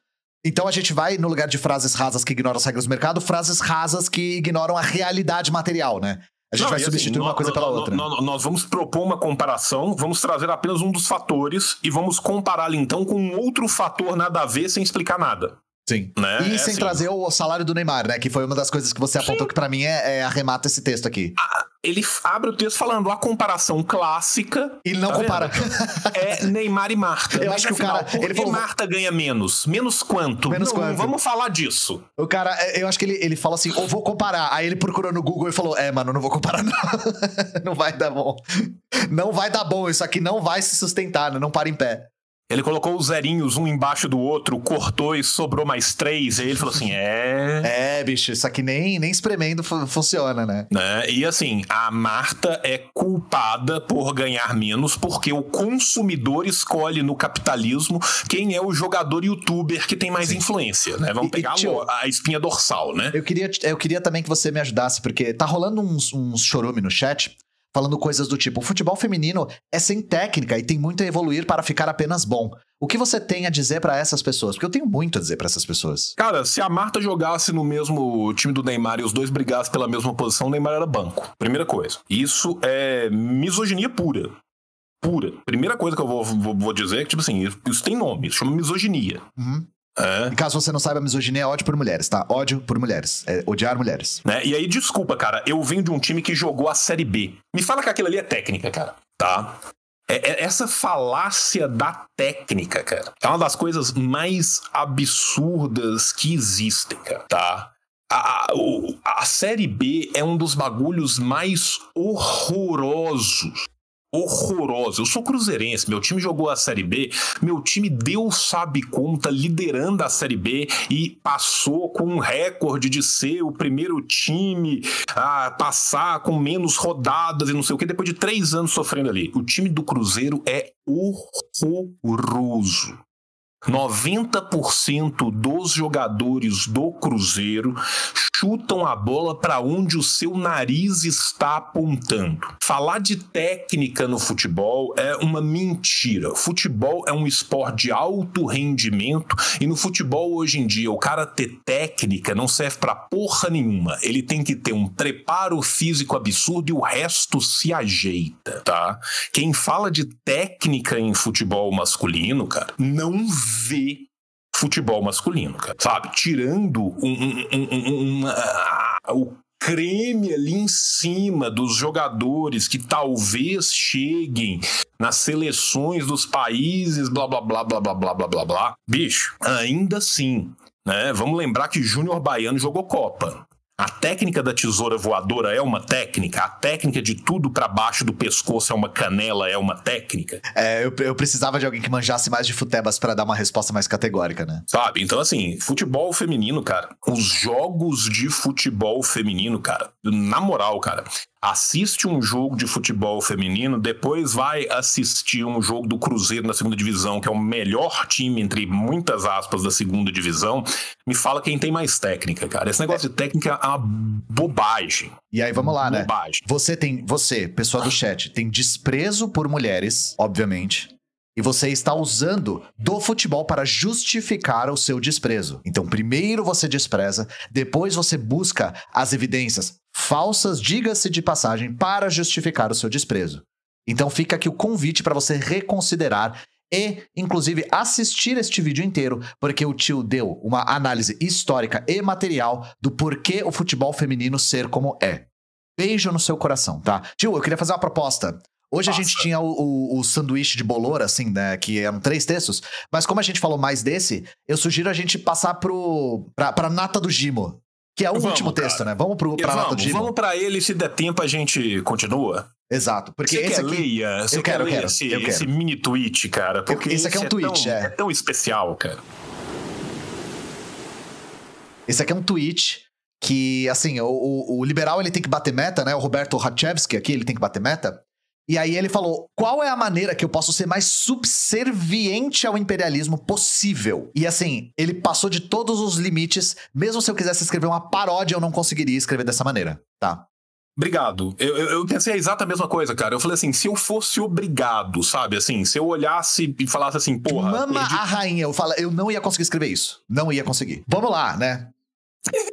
Então a gente vai, no lugar de frases rasas que ignoram as regras do mercado, frases rasas que ignoram a realidade material, né? A gente não, vai assim, substituir assim, uma coisa pela outra. Nós vamos propor uma comparação, vamos trazer apenas um dos fatores e vamos compará-lo então com um outro fator nada a ver sem explicar nada. Sim. Né? E é sem assim. trazer o salário do Neymar, né? Que foi uma das coisas que você apontou Sim. que para mim é, é, arremata esse texto aqui. Ah, ele abre o texto falando a comparação clássica. E não tá compara. é Neymar e Marta. Eu acho que o cara. Ele falou, Marta ganha menos? Menos quanto? Menos não, quanto? Vamos falar disso. O cara, é, eu acho que ele, ele fala assim: ou vou comparar. Aí ele procurou no Google e falou: É, mano, não vou comparar, não. não vai dar bom. Não vai dar bom. Isso aqui não vai se sustentar, né? Não para em pé. Ele colocou os zerinhos um embaixo do outro, cortou e sobrou mais três. E aí ele falou assim: é. É, bicho, isso aqui nem, nem espremendo funciona, né? né? E assim, a Marta é culpada por ganhar menos porque o consumidor escolhe no capitalismo quem é o jogador youtuber que tem mais Sim. influência, né? Vamos e, pegar e, tio, a espinha dorsal, né? Eu queria, eu queria também que você me ajudasse, porque tá rolando uns, uns chorume no chat falando coisas do tipo: o futebol feminino é sem técnica e tem muito a evoluir para ficar apenas bom. O que você tem a dizer para essas pessoas? Porque eu tenho muito a dizer para essas pessoas. Cara, se a Marta jogasse no mesmo time do Neymar e os dois brigassem pela mesma posição, o Neymar era banco. Primeira coisa. Isso é misoginia pura. Pura. Primeira coisa que eu vou, vou, vou dizer é que, tipo assim, isso tem nome, isso chama misoginia. Uhum. É. caso você não saiba, misoginia é ódio por mulheres, tá? Ódio por mulheres. É odiar mulheres. Né? E aí, desculpa, cara, eu venho de um time que jogou a Série B. Me fala que aquilo ali é técnica, cara. Tá? É, é essa falácia da técnica, cara, é uma das coisas mais absurdas que existem, cara, tá? A, a, a Série B é um dos bagulhos mais horrorosos horrorosa. Eu sou cruzeirense, meu time jogou a Série B, meu time deu sabe conta liderando a Série B e passou com um recorde de ser o primeiro time a passar com menos rodadas e não sei o que, depois de três anos sofrendo ali. O time do Cruzeiro é horroroso. 90% dos jogadores do Cruzeiro chutam a bola para onde o seu nariz está apontando. Falar de técnica no futebol é uma mentira. Futebol é um esporte de alto rendimento e no futebol hoje em dia o cara ter técnica não serve para porra nenhuma. Ele tem que ter um preparo físico absurdo e o resto se ajeita, tá? Quem fala de técnica em futebol masculino, cara, não vê futebol masculino, cara, sabe? Tirando um, um, um, uh, o creme ali em cima dos jogadores que talvez cheguem nas seleções dos países, blá blá blá blá blá blá blá blá blá. Bicho, ainda assim, né? Vamos lembrar que Júnior Baiano jogou Copa. A técnica da tesoura voadora é uma técnica? A técnica de tudo para baixo do pescoço é uma canela? É uma técnica? É, eu, eu precisava de alguém que manjasse mais de futebas para dar uma resposta mais categórica, né? Sabe? Então, assim, futebol feminino, cara, os jogos de futebol feminino, cara, na moral, cara, assiste um jogo de futebol feminino, depois vai assistir um jogo do Cruzeiro na segunda divisão, que é o melhor time, entre muitas aspas, da segunda divisão, me fala quem tem mais técnica, cara. Esse negócio é. de técnica é uma bobagem. E aí, vamos lá, né? bobagem. né? Você tem, você, pessoa do chat, tem desprezo por mulheres, obviamente. E você está usando do futebol para justificar o seu desprezo. Então, primeiro você despreza, depois você busca as evidências falsas, diga-se de passagem, para justificar o seu desprezo. Então, fica aqui o convite para você reconsiderar e, inclusive, assistir este vídeo inteiro, porque o tio deu uma análise histórica e material do porquê o futebol feminino ser como é. Beijo no seu coração, tá? Tio, eu queria fazer uma proposta. Hoje Nossa. a gente tinha o, o, o, sanduíche de bolor, assim, né? Que eram três textos. Mas como a gente falou mais desse, eu sugiro a gente passar pro, pra, pra nata do Gimo. Que é o Vamos, último texto, cara. né? Vamos pro, pra vamos, de vamos pra ele, se der tempo a gente continua. Exato. Porque Você esse quer aqui. leia? Eu quer quero, eu quero, esse, eu quero. esse mini tweet, cara? Porque esse aqui é um tweet, tão, é. tão especial, cara. Esse aqui é um tweet que, assim, o, o- o liberal ele tem que bater meta, né? O Roberto Hachevsky aqui, ele tem que bater meta. E aí ele falou: qual é a maneira que eu posso ser mais subserviente ao imperialismo possível? E assim, ele passou de todos os limites. Mesmo se eu quisesse escrever uma paródia, eu não conseguiria escrever dessa maneira, tá? Obrigado. Eu, eu, pensei a exata mesma coisa, cara. Eu falei assim, se eu fosse obrigado, sabe? Assim, se eu olhasse e falasse assim, porra. Mama perdi- a rainha. Eu falo, eu não ia conseguir escrever isso. Não ia conseguir. Vamos lá, né?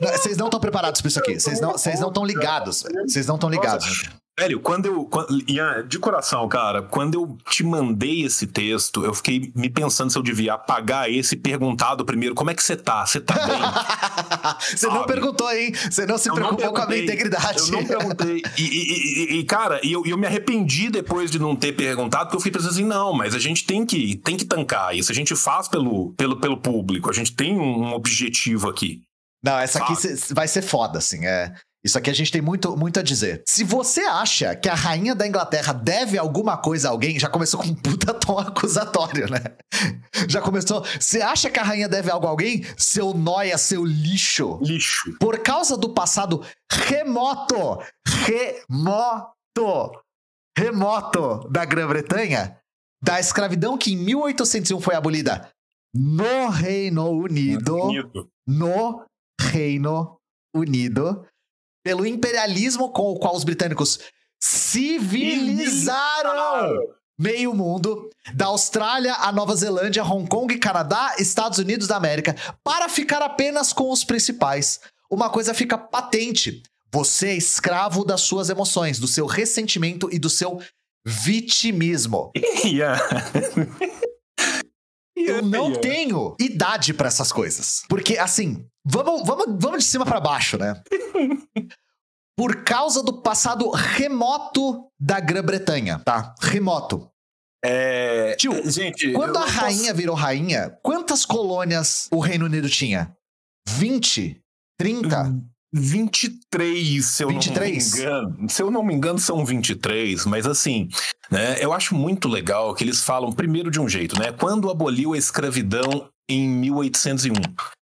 Vocês não estão preparados pra isso aqui. Vocês não vocês não estão ligados. Vocês não estão ligados. Velho, quando eu. quando- Ian, de coração, cara, quando eu te mandei esse texto, eu fiquei me pensando se eu devia apagar esse e perguntado primeiro, como é que você tá? Você tá bem? Você não perguntou, hein? Você não se Eu não preocupou com a minha integridade. Eu não perguntei. E, e- e- e, cara, e eu, eu me arrependi depois de não ter perguntado, porque eu fiquei pensando assim, não, mas a gente tem que, tem que tancar isso. A gente faz pelo, pelo, pelo público. A gente tem um objetivo aqui. Não, essa aqui vai ser foda, assim. É. Isso aqui a gente tem muito, muito a dizer. Se você acha que a rainha da Inglaterra deve alguma coisa a alguém, já começou com um puta tom acusatório, né? Já começou. Você acha que a rainha deve algo a alguém? Seu noia, seu lixo. Lixo. Por causa do passado remoto, remoto, remoto da Grã-Bretanha, da escravidão que em 1801 foi abolida no Reino Unido Bonito. no Reino Unido pelo imperialismo com o qual os britânicos civilizaram meio mundo, da Austrália a Nova Zelândia, Hong Kong, Canadá, Estados Unidos da América, para ficar apenas com os principais. Uma coisa fica patente: você é escravo das suas emoções, do seu ressentimento e do seu vitimismo. Ian. Eu não Ian. tenho idade pra essas coisas. Porque, assim, vamos, vamos, vamos de cima pra baixo, né? Por causa do passado remoto da Grã-Bretanha, tá? Remoto. É, Tio, gente, Quando a posso- rainha virou rainha, quantas colônias o Reino Unido tinha? 20? 30? 23, se eu 23? não me engano. Se eu não me engano, são 23, mas assim, né, eu acho muito legal que eles falam primeiro de um jeito, né? Quando aboliu a escravidão em 1801.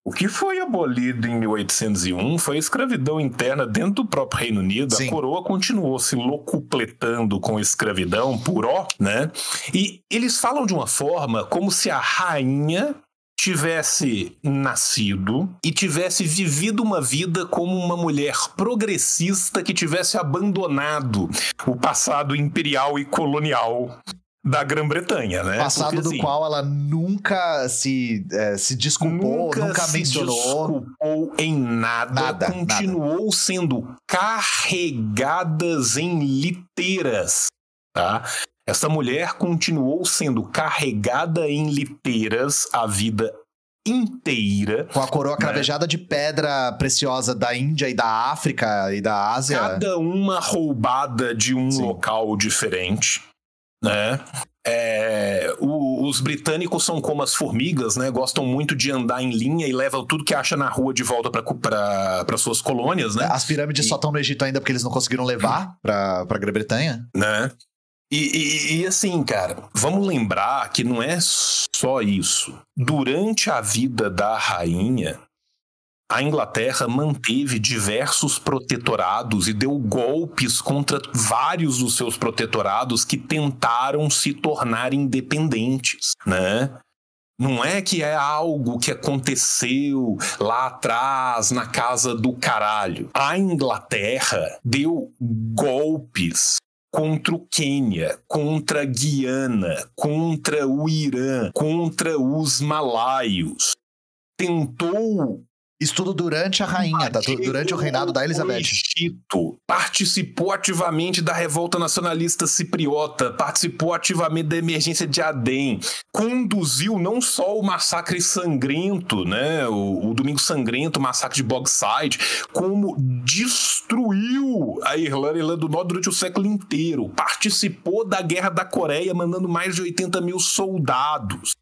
O que foi abolido em 1801 foi a escravidão interna dentro do próprio Reino Unido. Sim. A coroa continuou se locupletando com a escravidão por ó, né? E eles falam de uma forma como se a rainha tivesse nascido e tivesse vivido uma vida como uma mulher progressista que tivesse abandonado o passado imperial e colonial da Grã-Bretanha, né? Passado Porque, do assim, qual ela nunca se, eh, se desculpou, nunca, se mencionou. desculpou em nada, Nada, continuou sendo carregadas em liteiras, tá? Essa mulher continuou sendo carregada em liteiras a vida inteira. Com a coroa Né? cravejada de pedra preciosa da Índia e da África e da Ásia. Cada uma roubada de um Sim. local diferente, né? É, o- os britânicos são como as formigas, né? Gostam muito de andar em linha e levam tudo que acha na rua de volta para suas colônias, né? As pirâmides E- só estão no Egito ainda porque eles não conseguiram levar pra, pra Grã-Bretanha. né? E, e- e, assim, cara, vamos lembrar que não é só isso. Durante a vida da rainha, a Inglaterra manteve diversos protetorados e deu golpes contra vários dos seus protetorados que tentaram se tornar independentes, né? Não é que é algo que aconteceu lá atrás, na casa do caralho. A Inglaterra deu golpes contra o Quênia, contra a Guiana, contra o Irã, contra os malaios. Tentou Isso tudo durante a rainha, tá? Du- Durante o reinado da Elizabeth. Participou ativamente da revolta nacionalista cipriota, participou ativamente da emergência de Adem, conduziu não só o massacre sangrento, né, o, o Domingo Sangrento, o massacre de Bogside, como destruiu a Irlanda, a Irlanda do Norte durante o século inteiro, participou da Guerra da Coreia, mandando mais de 80 mil soldados.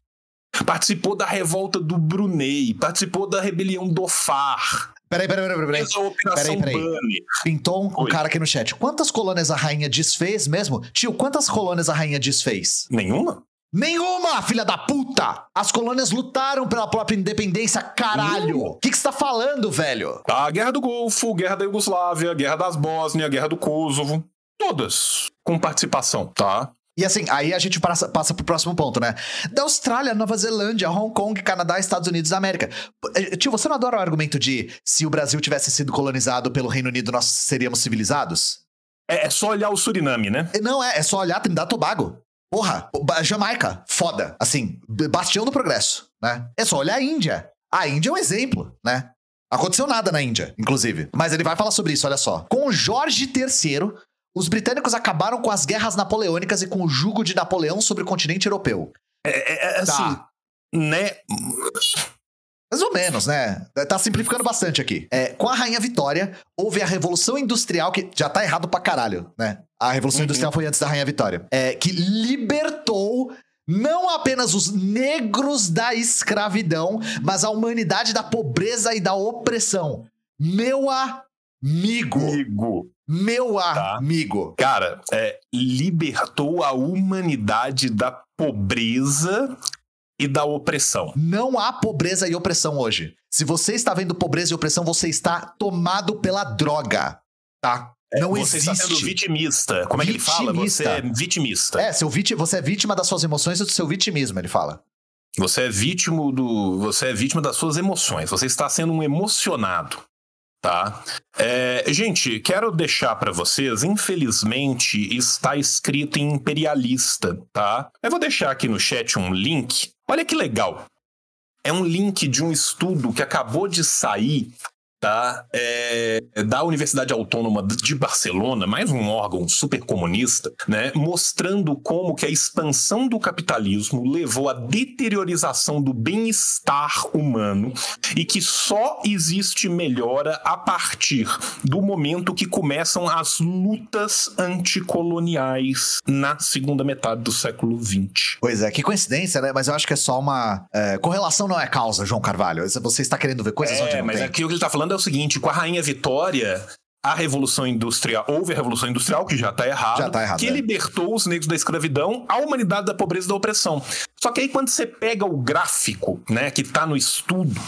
Participou da revolta do Brunei, participou da rebelião do Far. Peraí, peraí, peraí, peraí. Fez a Operação Peraí, peraí. Pintou um Oi. cara aqui no chat. Quantas colônias a rainha desfez mesmo? Tio, quantas colônias a rainha desfez? Nenhuma? Nenhuma, filha da puta! As colônias lutaram pela própria independência, caralho! O que que você tá falando, velho? A Guerra do Golfo, Guerra da Iugoslávia, Guerra das Bósnia, Guerra do Kosovo. Todas com participação, tá? E assim, aí a gente passa, passa pro próximo ponto, né? Da Austrália, Nova Zelândia, Hong Kong, Canadá, Estados Unidos da América. Eh, Tio, você não adora o argumento de se o Brasil tivesse sido colonizado pelo Reino Unido, nós seríamos civilizados? É, é só olhar o Suriname, né? Eh, Não é, é só olhar Trindade e Tobago. Porra, Jamaica, foda. Assim, bastião do progresso, né? É só olhar a Índia. A Índia é um exemplo, né? Aconteceu nada na Índia, inclusive. Mas ele vai falar sobre isso, olha só. Com Jorge III, os britânicos acabaram com as guerras napoleônicas e com o jugo de Napoleão sobre o continente europeu. É, é, assim, Tá. né? Mais ou menos, né? Tá simplificando bastante aqui. É, com a Rainha Vitória, houve a Revolução Industrial, que já tá errado pra caralho, né? A Revolução Uhum. Industrial foi antes da Rainha Vitória. É, que libertou não apenas os negros da escravidão, mas a humanidade da pobreza e da opressão. Meu amigo. Amigo. Meu Tá. amigo. Cara, é, libertou a humanidade da pobreza e da opressão. Não há pobreza e opressão hoje. Se você está vendo pobreza e opressão, você está tomado pela droga, tá? Não Você está sendo existe. vitimista. Como é que ele fala? Você é Vitimista. vitimista. É, seu viti- você é vítima das suas emoções e do seu vitimismo, ele fala. Você é vítima do. Você é vítima das suas emoções. Você está sendo um emocionado. Tá? É, gente, quero deixar pra vocês, infelizmente, está escrito em imperialista, tá? Eu vou deixar aqui no chat um link. Olha que legal. É um link de um estudo que acabou de sair, tá? É, da Universidade Autônoma de Barcelona, mais um órgão super comunista, né? Mostrando como que a expansão do capitalismo levou à deteriorização do bem-estar humano e que só existe melhora a partir do momento que começam as lutas anticoloniais na segunda metade do século XX. Pois é, que coincidência, né? Mas eu acho que é só uma. é, correlação não é causa, João Carvalho. Você está querendo ver coisas onde É, não mas tem. aqui o que ele tá falando é o seguinte: com a Rainha Vitória. A Revolução Industrial, houve a Revolução Industrial, que já tá errado, Já tá errado, que é. libertou os negros da escravidão, a humanidade da pobreza e da opressão. Só que aí quando você pega o gráfico, né, que tá no estudo,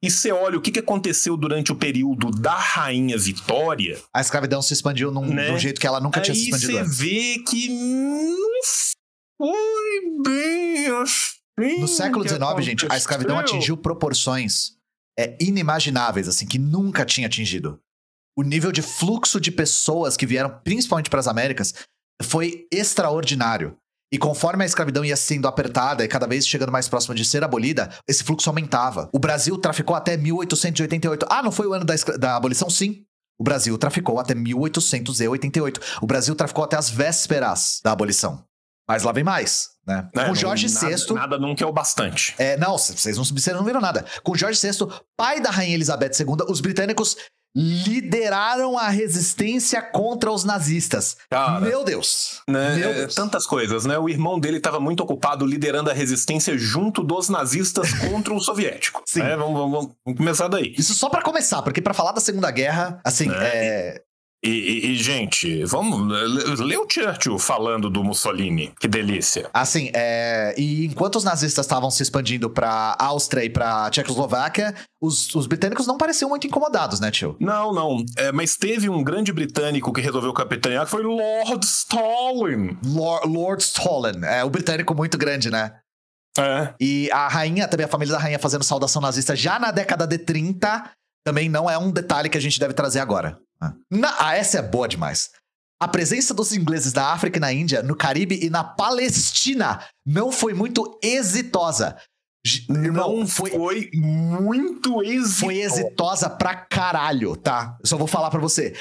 e você olha o que, que aconteceu durante o período da Rainha Vitória, A escravidão se expandiu num, Né? de um jeito que ela nunca tinha se aí expandido você antes. vê que não foi bem assim. No século XIX, gente, a escravidão atingiu proporções é, inimagináveis, assim, que nunca tinha atingido. O nível de fluxo de pessoas que vieram, principalmente para as Américas, foi extraordinário. E conforme a escravidão ia sendo apertada e cada vez chegando mais próxima de ser abolida, esse fluxo aumentava. O Brasil traficou até 1888. Ah, não foi o ano da, da abolição? Sim. O Brasil traficou até 1888. O Brasil traficou até as vésperas da abolição. Mas lá vem mais, né? É, Com Jorge nada, VI. Nada nunca é o bastante. É, não, vocês não, vocês não viram nada. Com Jorge VI, pai da rainha Elizabeth II, os britânicos lideraram a resistência contra os nazistas. Cara, Meu Deus. né, Meu é, Deus. tantas coisas, né? O irmão dele estava muito ocupado liderando a resistência junto dos nazistas contra o soviético. Sim. né? Vamos, vamos- vamos começar daí. Isso só pra começar, porque pra falar da Segunda Guerra, assim, é. E, e- e, gente, vamos lê o Churchill falando do Mussolini. Que delícia. Assim, é. E enquanto os nazistas estavam se expandindo pra Áustria e pra Tchecoslováquia, os, os britânicos não pareciam muito incomodados, né, tio? Não, não. É, mas teve um grande britânico que resolveu capitanear, que foi Lord Stalin. Lord, Lord Stalin, é o britânico muito grande, né? É. E a rainha, também a família da rainha fazendo saudação nazista já na década de 30, também não é um detalhe que a gente deve trazer agora. Na, ah, essa é boa demais. A presença dos ingleses na África e na Índia, no Caribe e na Palestina não foi muito exitosa. Irmão, Não foi, foi, muito exitoso. foi exitosa pra caralho, tá? Eu só vou falar pra você.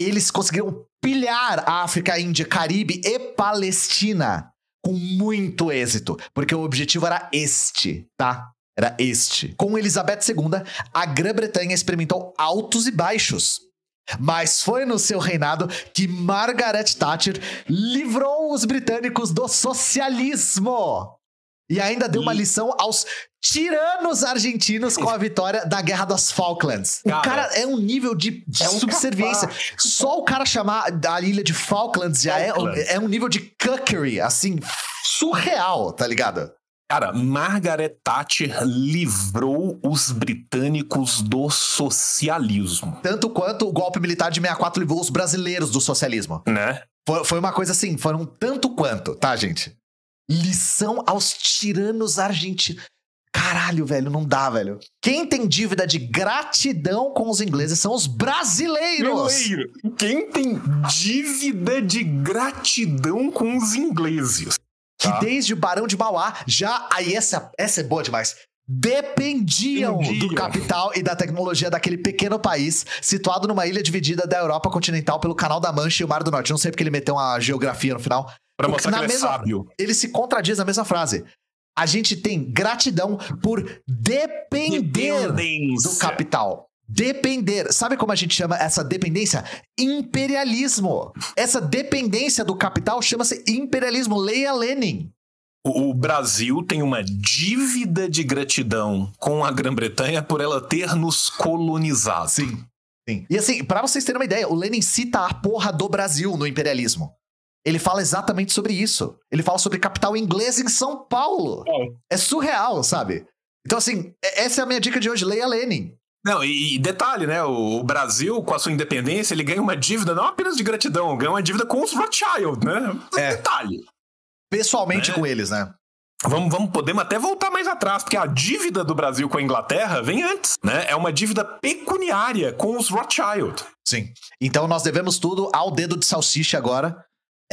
Eles conseguiram pilhar a África, Índia, Caribe e Palestina com muito êxito, porque o objetivo era este, tá? Era este. Com Elizabeth II, a Grã-Bretanha experimentou altos e baixos. Mas foi no seu reinado que Margaret Thatcher livrou os britânicos do socialismo. E ainda deu uma lição aos tiranos argentinos com a vitória da Guerra das Falklands. Cara, o cara é um nível de, de é um subserviência. capacho. Só o cara chamar a ilha de Falklands já é, um- Falklands. é um nível de cuckery, assim, surreal, tá ligado? Cara, Margaret Thatcher livrou os britânicos do socialismo, Tanto quanto o golpe militar de 64 livrou os brasileiros do socialismo. né? Foi, foi uma coisa assim, foram tanto quanto, tá, gente? Lição aos tiranos argentinos. Caralho, velho, não dá, velho. Quem tem dívida de gratidão com os ingleses são os brasileiros. Brasileiro. Quem tem dívida de gratidão com os ingleses? Que Tá. desde o Barão de Mauá já. Aí, essa, essa é boa demais. Dependiam do capital e da tecnologia daquele pequeno país, situado numa ilha dividida da Europa continental pelo Canal da Mancha e o Mar do Norte. Não sei porque ele meteu uma geografia no final. Pra mostrar na que ele mesma- é sábio. ele se contradiz na mesma frase. A gente tem gratidão por depender do capital. Depender. Sabe como a gente chama essa dependência? Imperialismo. Essa dependência do capital chama-se imperialismo. Leia Lenin. O Brasil tem uma dívida de gratidão com a Grã-Bretanha por ela ter nos colonizado. Sim. Sim. E assim, pra vocês terem uma ideia, o Lenin cita a porra do Brasil no imperialismo. Ele fala exatamente sobre isso. Ele fala sobre capital inglês em São Paulo. É surreal, sabe? Então, assim, e- essa é a minha dica de hoje. Leia Lenin. Não, e, e detalhe, né? O, o Brasil, com a sua independência, ele ganha uma dívida não apenas de gratidão, ganha uma dívida com os Rothschild, né? É. Detalhe. Pessoalmente É. com eles, né? Vamos, vamos, podemos até voltar mais atrás, porque a dívida do Brasil com a Inglaterra vem antes, né? É uma dívida pecuniária com os Rothschild. Sim. Então nós devemos tudo ao dedo de salsicha agora.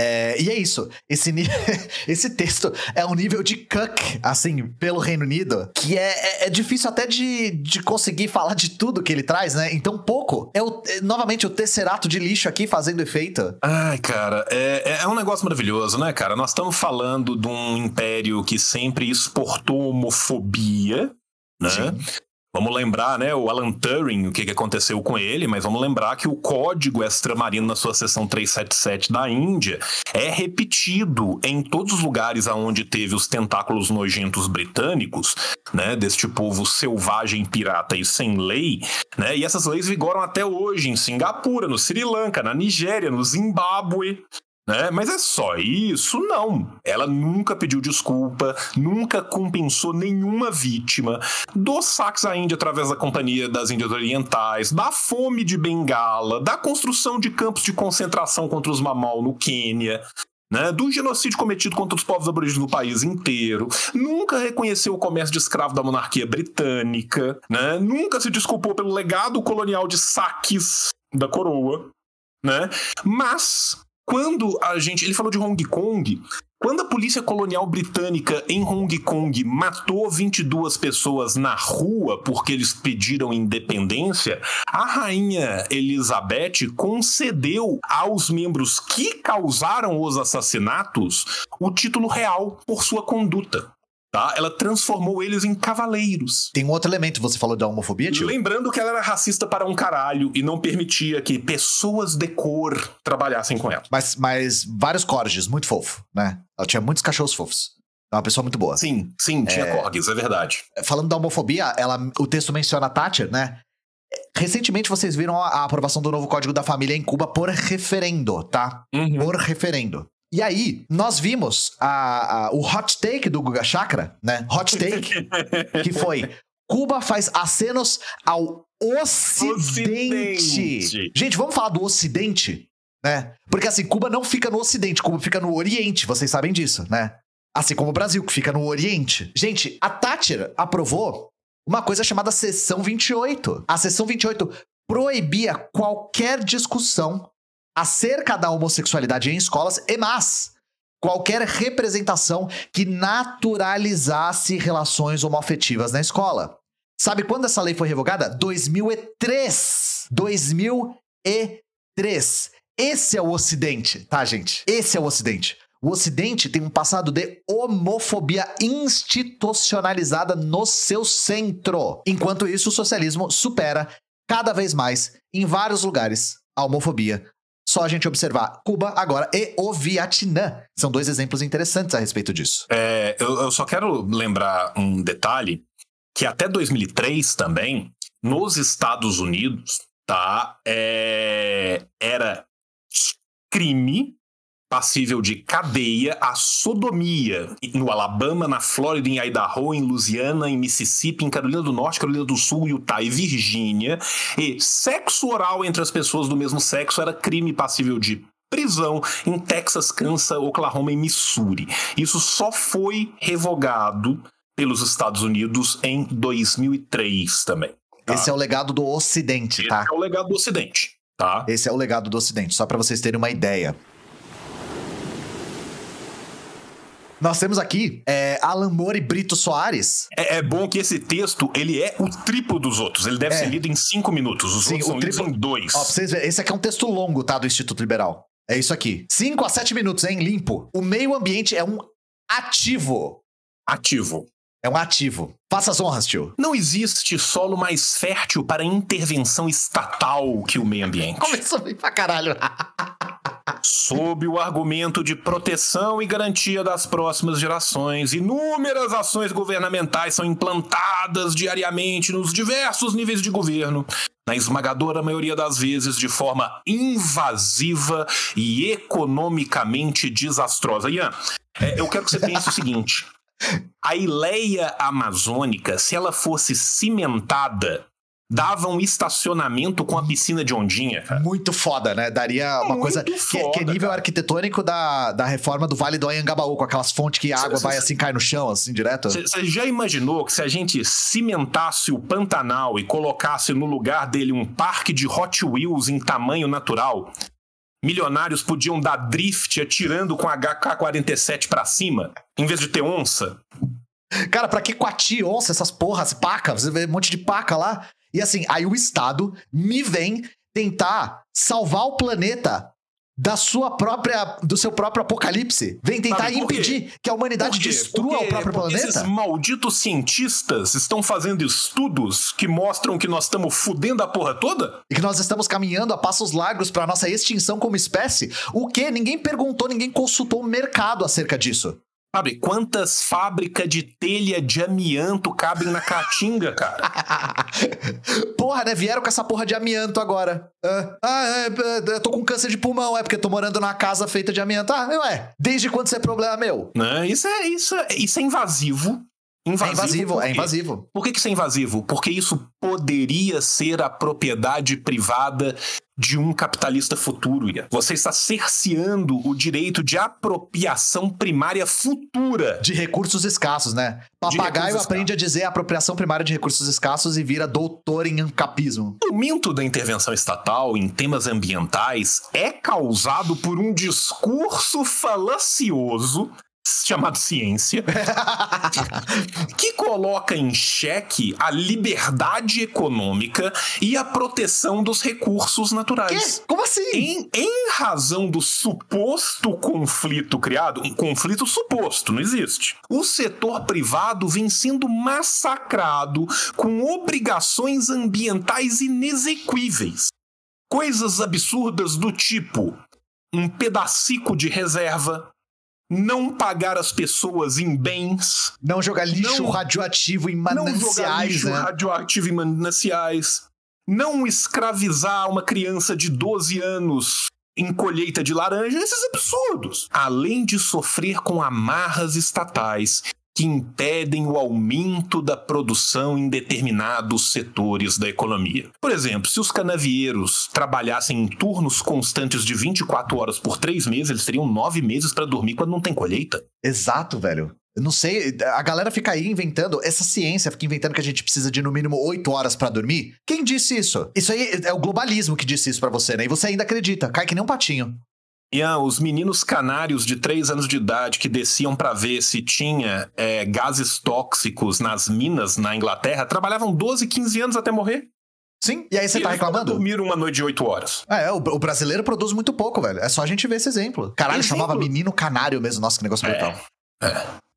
É, e é isso. Esse, esse texto é um nível de cuck, assim, pelo Reino Unido, que é, é, é difícil até de, de conseguir falar de tudo que ele traz, né? Então pouco. É, o, é, novamente o tesserato de lixo aqui fazendo efeito. Ai, cara, é, é um negócio maravilhoso, né, cara? Nós estamos falando de um império que sempre exportou homofobia, né? Sim. Vamos lembrar, né, o Alan Turing, o que, que aconteceu com ele, mas vamos lembrar que o código extramarino na sua seção 377 da Índia é repetido em todos os lugares aonde teve os tentáculos nojentos britânicos, né, deste povo selvagem, pirata e sem lei, né, e essas leis vigoram até hoje em Singapura, no Sri Lanka, na Nigéria, no Zimbábue, né? Mas é só isso? Não. Ela nunca pediu desculpa, nunca compensou nenhuma vítima dos saques à Índia através da Companhia das Índias Orientais, da fome de Bengala, da construção de campos de concentração contra os Mamal no Quênia. Né, do genocídio cometido contra os povos aborígenes do país inteiro, nunca reconheceu o comércio de escravo da monarquia britânica, né, nunca se desculpou pelo legado colonial de saques da coroa, né, mas quando a gente. Ele falou de Hong Kong. Quando a polícia colonial britânica em Hong Kong matou 22 pessoas na rua porque eles pediram independência, a rainha Elizabeth concedeu aos membros que causaram os assassinatos o título real por sua conduta. Tá? Ela transformou eles em cavaleiros. Tem um outro elemento, você falou da homofobia, tio? Lembrando que ela era racista para um caralho e não permitia que pessoas de cor trabalhassem com ela. Mas, mas vários corgis, muito fofo, né? Ela tinha muitos cachorros fofos. É uma pessoa muito boa. Sim, sim, tinha corgis, é verdade. Falando da homofobia, ela, o texto menciona a Thatcher, né? Recentemente vocês viram a, a aprovação do novo Código da Família em Cuba por referendo, tá? Uhum. Por referendo. E aí, nós vimos a, a- o hot take do Guga Chakra, né? Hot take, que foi: Cuba faz acenos ao Ocidente. Ocidente. Gente, vamos falar do Ocidente, né? Porque assim, Cuba não fica no Ocidente, Cuba fica no Oriente, vocês sabem disso, né? Assim como o Brasil, que fica no Oriente. Gente, a Thatcher aprovou uma coisa chamada Seção 28. A Seção 28 proibia qualquer discussão acerca da homossexualidade em escolas e mais qualquer representação que naturalizasse relações homoafetivas na escola. Sabe quando essa lei foi revogada? 2003. 2003. Esse é o Ocidente, tá, gente? Esse é o Ocidente. O Ocidente tem um passado de homofobia institucionalizada no seu centro. Enquanto isso, o socialismo supera cada vez mais, em vários lugares, a homofobia Só a gente observar Cuba agora e o Vietnã. São dois exemplos interessantes a respeito disso. É, eu, eu só quero lembrar um detalhe que até 2003 também, nos Estados Unidos, tá, é, era crime passível de cadeia a sodomia no Alabama, na Flórida, em Idaho, em Louisiana, em Mississippi, em Carolina do Norte, Carolina do Sul, Utah e Virgínia. E sexo oral entre as pessoas do mesmo sexo era crime passível de prisão em Texas, Kansas, Oklahoma e Missouri. Isso só foi revogado pelos Estados Unidos em 2003 também. Tá? Esse é o legado do Ocidente, Esse tá? é o legado do Ocidente, tá? Esse é o legado do Ocidente, só para vocês terem uma ideia. Nós temos aqui é, Alan Moore e Brito Soares. É, é, bom que esse texto ele é o triplo dos outros. Ele deve É. ser lido em cinco minutos. Os Sim, outros o são lidos triplo- em dois. Ó, pra vocês verem, esse aqui é um texto longo, tá? Do Instituto Liberal. É isso aqui. 5 a 7 minutos, hein? Limpo. O meio ambiente é um ativo. Ativo. É um ativo. Faça as honras, tio. Não existe solo mais fértil para intervenção estatal que o meio ambiente. Começou bem pra caralho. Sob o argumento de proteção e garantia das próximas gerações, inúmeras ações governamentais são implantadas diariamente nos diversos níveis de governo, na esmagadora maioria das vezes de forma invasiva e economicamente desastrosa. Ian, é, eu quero que você pense o seguinte. A ileia amazônica, se ela fosse cimentada, dava um estacionamento com a piscina de ondinha, cara. Muito foda, né? Daria uma Muito coisa que, foda, que é nível cara. arquitetônico da, da reforma do Vale do Anhangabaú, com aquelas fontes que a Cê- água cê- vai assim, cai no chão, assim, direto. Você já imaginou que se a gente cimentasse o Pantanal e colocasse no lugar dele um parque de Hot Wheels em tamanho natural, milionários podiam dar drift atirando com HK-47 pra cima, em vez de ter onça? Cara, pra que coati, onça, essas porras, paca? Você vê um monte de paca lá. E assim, aí o Estado me vem tentar salvar o planeta da sua própria, do seu próprio apocalipse. Vem tentar Sabe impedir que a humanidade destrua Porque- o próprio planeta. Esses malditos cientistas estão fazendo estudos que mostram que nós estamos fudendo a porra toda? E que nós estamos caminhando a passos largos para nossa extinção como espécie. O que? Ninguém perguntou, ninguém consultou o mercado acerca disso. Sabe, quantas fábricas de telha de amianto cabem na caatinga, cara? porra, né? Vieram com essa porra de amianto agora. Ah, ah, é, é, eu tô com câncer de pulmão, é porque tô morando numa casa feita de amianto. Ah, ué, desde quando isso é problema meu? Né? Isso, é, isso, é, isso é invasivo. É invasivo, por é invasivo. Por que, que isso é invasivo? Porque isso poderia ser a propriedade privada de um capitalista futuro. Ian. Você está cerceando o direito de apropriação primária futura. De recursos escassos, né? Papagaio aprende a dizer apropriação primária de recursos escassos e vira doutor em ancapismo. O aumento da intervenção estatal em temas ambientais é causado por um discurso falacioso chamado ciência, que coloca em xeque a liberdade econômica e a proteção dos recursos naturais. Quê? Como assim? Em, em razão do suposto conflito criado, um conflito suposto, não existe. O setor privado vem sendo massacrado com obrigações ambientais inexequíveis. Coisas absurdas do tipo um pedacico de reserva, não pagar as pessoas em bens, Não jogar lixo Não- radioativo em não jogar mananciais, lixo né? radioativo em mananciais, não escravizar uma criança de 12 anos em colheita de laranja, esses absurdos. Além de sofrer com amarras estatais que impedem o aumento da produção em determinados setores da economia. Por exemplo, se os canavieiros trabalhassem em turnos constantes de 24 horas por três meses, eles teriam nove meses para dormir quando não tem colheita. Exato, velho. Eu não sei, a galera fica aí inventando, essa ciência fica inventando que a gente precisa de no mínimo 8 horas pra dormir. Quem disse isso? Isso aí é o globalismo que disse isso pra você, né? E você ainda acredita, cai que nem um patinho. Ian, os meninos canários de 3 anos de idade que desciam para ver se tinha é, gases tóxicos nas minas na Inglaterra trabalhavam 12, 15 anos até morrer. Sim. E aí você E tá reclamando? dormiram uma noite de 8 horas. É, o, o brasileiro produz muito pouco, velho. É só a gente ver esse exemplo. Caralho, Exemplo. chamava menino canário mesmo. Nossa, que negócio É. brutal.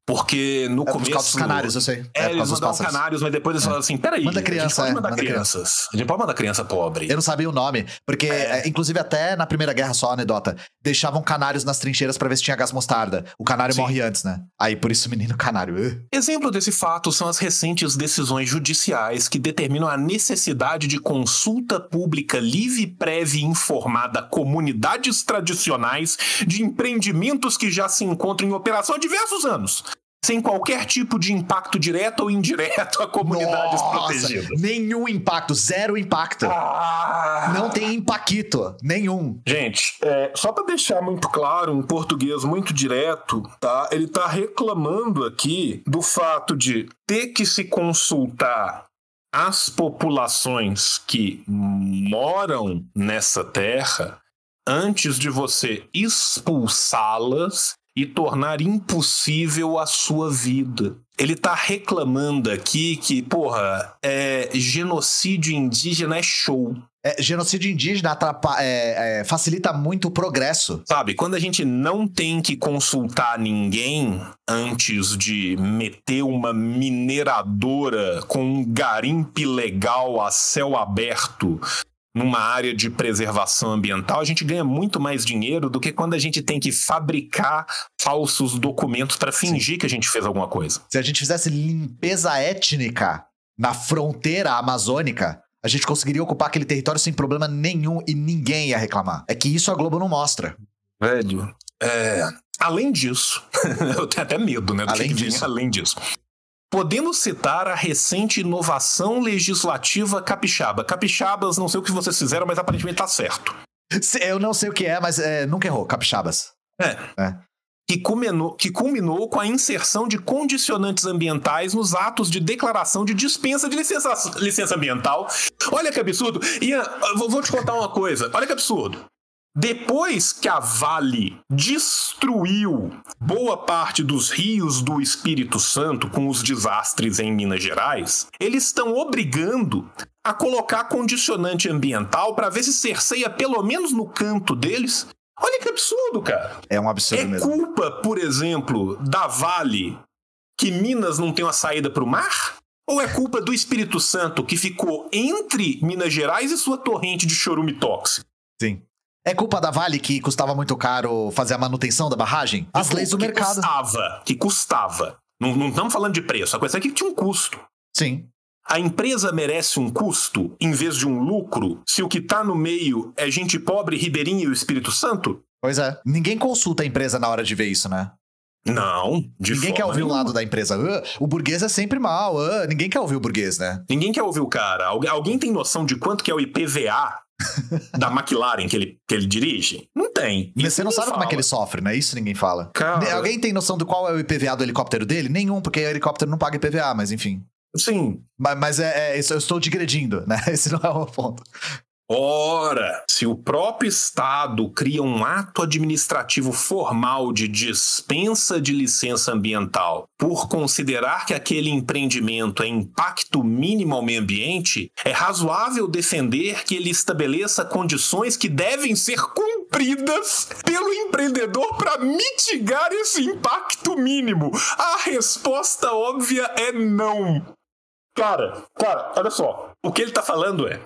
Porque no É por começo. causa dos canários, eu sei. É, por eles pássaros. canários, mas depois eles falaram assim: peraí, Manda a gente criança, pode é, mandar manda crianças. A gente pode mandar criança pobre. Eu não sabia o nome, porque, é, inclusive, até na Primeira Guerra, só anedota, deixavam canários nas trincheiras pra ver se tinha gás mostarda. O canário Sim. morre antes, né? Aí, por isso, menino canário. Exemplo desse fato são as recentes decisões judiciais que determinam a necessidade de consulta pública livre, prévia e informada a comunidades tradicionais de empreendimentos que já se encontram em operação há diversos anos, sem qualquer tipo de impacto direto ou indireto a comunidades Nossa, protegidas. Nenhum impacto, zero impacto. Ah! Não tem impacto, nenhum. Gente, é, só para deixar muito claro, um português muito direto, tá? Ele tá reclamando aqui do fato de ter que se consultar as populações que moram nessa terra antes de você expulsá-las e tornar impossível a sua vida. Ele tá reclamando aqui que, porra, é, genocídio indígena é show. É, genocídio indígena é, é, facilita muito o progresso. Sabe, quando a gente não tem que consultar ninguém antes de meter uma mineradora com um garimpe legal a céu aberto numa área de preservação ambiental, a gente ganha muito mais dinheiro do que quando a gente tem que fabricar falsos documentos para fingir que a gente fez alguma coisa. Se a gente fizesse limpeza étnica na fronteira amazônica, a gente conseguiria ocupar aquele território sem problema nenhum e ninguém ia reclamar. É que isso a Globo não mostra. Velho, é, além disso, eu tenho até medo, né? Do Além que disso. além disso. Podemos citar a recente inovação legislativa capixaba. Capixabas, não sei o que vocês fizeram, mas aparentemente tá certo. Eu não sei o que é, mas é, nunca errou. Capixabas. É. É. Que, culminou, que culminou com a inserção de condicionantes ambientais nos atos de declaração de dispensa de licença, licença ambiental. Olha que absurdo. Ian, vou te contar uma coisa. Olha que absurdo. Depois que a Vale destruiu boa parte dos rios do Espírito Santo com os desastres em Minas Gerais, eles estão obrigando a colocar condicionante ambiental para ver se cerceia pelo menos no canto deles. Olha que absurdo, cara. É um absurdo É mesmo. culpa, por exemplo, da Vale que Minas não tem uma saída para o mar? Ou é culpa do Espírito Santo que ficou entre Minas Gerais e sua torrente de chorume tóxico? Sim. É culpa da Vale que custava muito caro fazer a manutenção da barragem? As leis do que mercado. Custava, que custava. Não, não estamos falando de preço, a coisa é que tinha um custo. Sim. A empresa merece um custo em vez de um lucro se o que está no meio é gente pobre, ribeirinha e o Espírito Santo? Pois é. Ninguém consulta a empresa na hora de ver isso, né? Não, de ninguém quer ouvir o nenhuma. lado da empresa. "Ah, o burguês é sempre mal. ah", ninguém quer ouvir o burguês, né? Ninguém quer ouvir o cara. Algu- Alguém tem noção de quanto que é o IPVA da McLaren que ele, que ele dirige? Não tem. Mas Isso você não sabe como é fala. que ele sofre, né? Isso ninguém fala. Cara. Alguém tem noção do qual é o IPVA do helicóptero dele? Nenhum, porque o helicóptero não paga IPVA, mas enfim. Sim. Mas, mas é, é isso, eu estou digredindo, né? Esse não é o ponto. Ora, se o próprio Estado cria um ato administrativo formal de dispensa de licença ambiental por considerar que aquele empreendimento é impacto mínimo ao meio ambiente, é razoável defender que ele estabeleça condições que devem ser cumpridas pelo empreendedor para mitigar esse impacto mínimo. A resposta óbvia é não. Cara, cara, olha só. O que ele tá falando é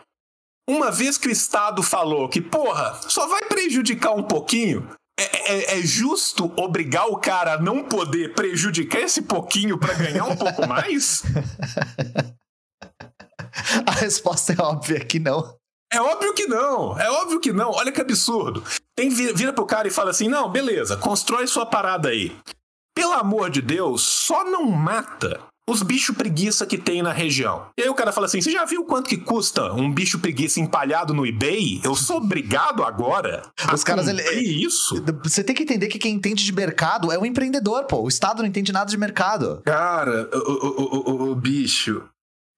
uma vez que o Estado falou que, porra, só vai prejudicar um pouquinho, é, é- é justo obrigar o cara a não poder prejudicar esse pouquinho pra ganhar um pouco mais? A resposta é óbvia que não. É óbvio que não, é óbvio que não. Olha que absurdo. Tem vira, vira pro cara e fala assim: não, beleza, constrói sua parada aí. Pelo amor de Deus, só não mata os bichos preguiça que tem na região. E aí o cara fala assim: você já viu quanto que custa um bicho preguiça empalhado no eBay? Eu sou obrigado agora Os caras, ele- isso? Você tem que entender que quem entende de mercado é o empreendedor, pô. O Estado não entende nada de mercado. Cara, o, o, o, o- bicho.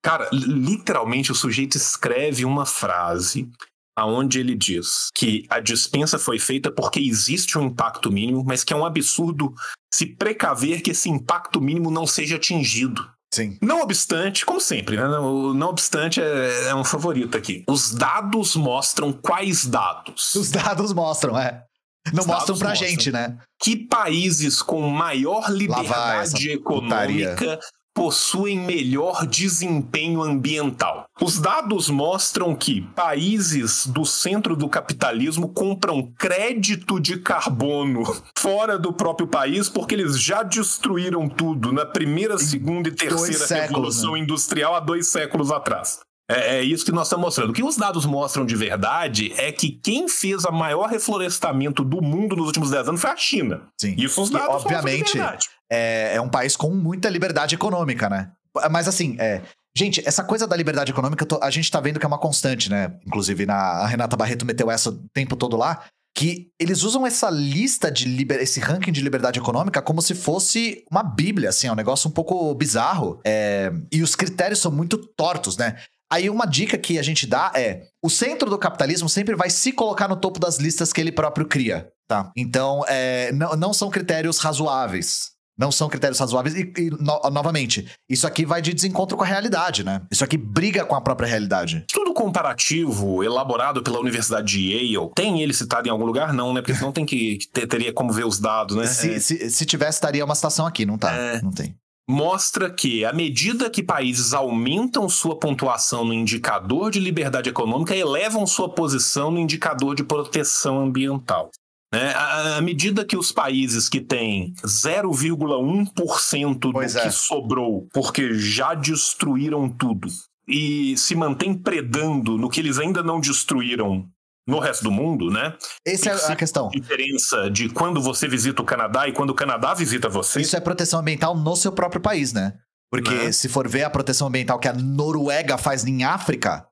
Cara, li- literalmente o sujeito escreve uma frase aonde ele diz que a dispensa foi feita porque existe um impacto mínimo, mas que é um absurdo se precaver que esse impacto mínimo não seja atingido. Sim. Não obstante, como sempre, né? O não obstante é, é um favorito aqui. Os dados mostram quais dados? Os dados mostram, é. Não Os mostram pra mostram. gente, né? Que países com maior liberdade econômica possuem melhor desempenho ambiental? Os dados mostram que países do centro do capitalismo compram crédito de carbono fora do próprio país porque eles já destruíram tudo na primeira, segunda e terceira séculos, revolução industrial há dois séculos atrás. É, é isso que nós estamos mostrando. O que os dados mostram de verdade é que quem fez o maior reflorestamento do mundo nos últimos 10 anos foi a China. Sim. Isso os E, dados mostram obviamente, de verdade. é, é um país com muita liberdade econômica, né? Mas assim, é. Gente, essa coisa da liberdade econômica, tô- a gente tá vendo que é uma constante, né? Inclusive, na, a Renata Barreto meteu essa o tempo todo lá. Que eles usam essa lista de liber, esse ranking de liberdade econômica como se fosse uma bíblia, assim, é um negócio um pouco bizarro. É, e os critérios são muito tortos, né? Aí uma dica que a gente dá é: o centro do capitalismo sempre vai se colocar no topo das listas que ele próprio cria, tá? Então, é, não, não são critérios razoáveis. Não são critérios razoáveis. E, e, no- novamente, isso aqui vai de desencontro com a realidade, né? Isso aqui briga com a própria realidade. Estudo comparativo elaborado pela Universidade de Yale, tem ele citado em algum lugar? Não, né? Porque senão tem que, ter- teria como ver os dados, né? Se, É. se, se tivesse, estaria uma citação aqui, não tá? É. Não tem. Mostra que, à medida que países aumentam sua pontuação no indicador de liberdade econômica, elevam sua posição no indicador de proteção ambiental. Né? À, medida que os países que têm 0,1% do Pois que é. sobrou, porque já destruíram tudo, e se mantém predando no que eles ainda não destruíram no resto do mundo, né? Essa é a questão. Diferença de quando você visita o Canadá e quando o Canadá visita você. Isso é proteção ambiental no seu próprio país, né? Porque Né? se for ver a proteção ambiental que a Noruega faz em África,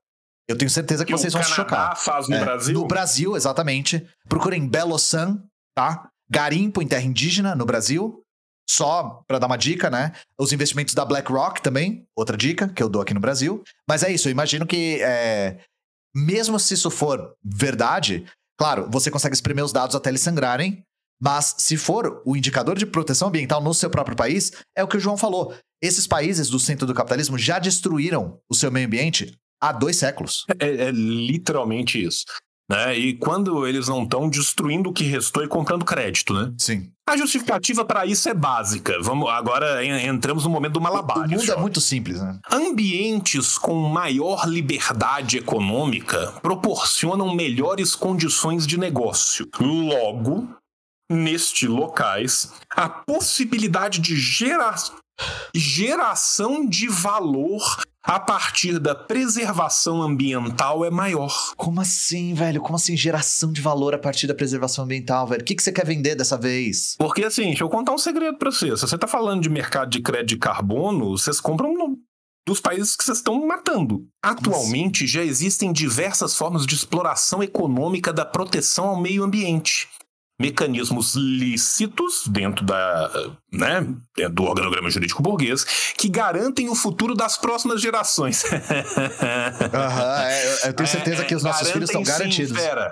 eu tenho certeza que, que vocês o vão se Canadá chocar. faz no É, Brasil. No Brasil, exatamente. Procurem Belosan, tá? Garimpo em terra indígena no Brasil. Só pra dar uma dica, né? Os investimentos da BlackRock também, outra dica que eu dou aqui no Brasil. Mas é isso, eu imagino que, é, mesmo se isso for verdade, claro, você consegue espremer os dados até eles sangrarem. Mas se for o indicador de proteção ambiental no seu próprio país, é o que o João falou. Esses países do centro do capitalismo já destruíram o seu meio ambiente há dois séculos. É, é literalmente isso. Né? E quando eles não estão destruindo o que restou e comprando crédito, né? Sim. A justificativa para isso é básica. Vamos agora en- entramos no momento do malabar. o mundo é muito simples, né? Ambientes com maior liberdade econômica proporcionam melhores condições de negócio. Logo, neste locais, a possibilidade de gera... geração de valor a partir da preservação ambiental é maior. Como assim, velho? Como assim geração de valor a partir da preservação ambiental, velho? O que, que você quer vender dessa vez? Porque assim, deixa eu contar um segredo pra você. Se você tá falando de mercado de crédito de carbono, vocês compram no- dos países que vocês estão matando. Atualmente já existem diversas formas de exploração econômica da proteção ao meio ambiente. Mecanismos lícitos dentro da, né, dentro do organograma jurídico burguês que garantem o futuro das próximas gerações. Aham, é, eu- tenho certeza que os nossos filhos estão sim, garantidos. fera.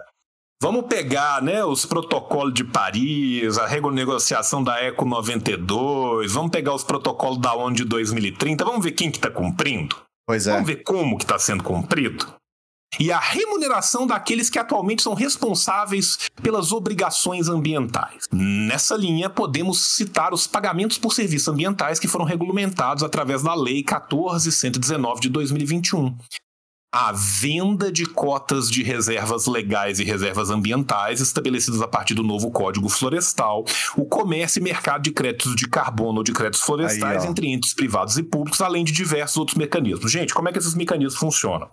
Vamos pegar né, os protocolos de Paris, a renegociação da ECO 92, vamos pegar os protocolos da ONU de 2030, vamos ver quem que está cumprindo, Pois é. vamos ver como que está sendo cumprido. E a remuneração daqueles que atualmente são responsáveis pelas obrigações ambientais. Nessa linha, podemos citar os pagamentos por serviços ambientais que foram regulamentados através da Lei 14.119 de 2021 a venda de cotas de reservas legais e reservas ambientais estabelecidas a partir do novo Código Florestal, o comércio e mercado de créditos de carbono ou de créditos florestais Aí, entre entes privados e públicos, além de diversos outros mecanismos. Gente, como é que esses mecanismos funcionam?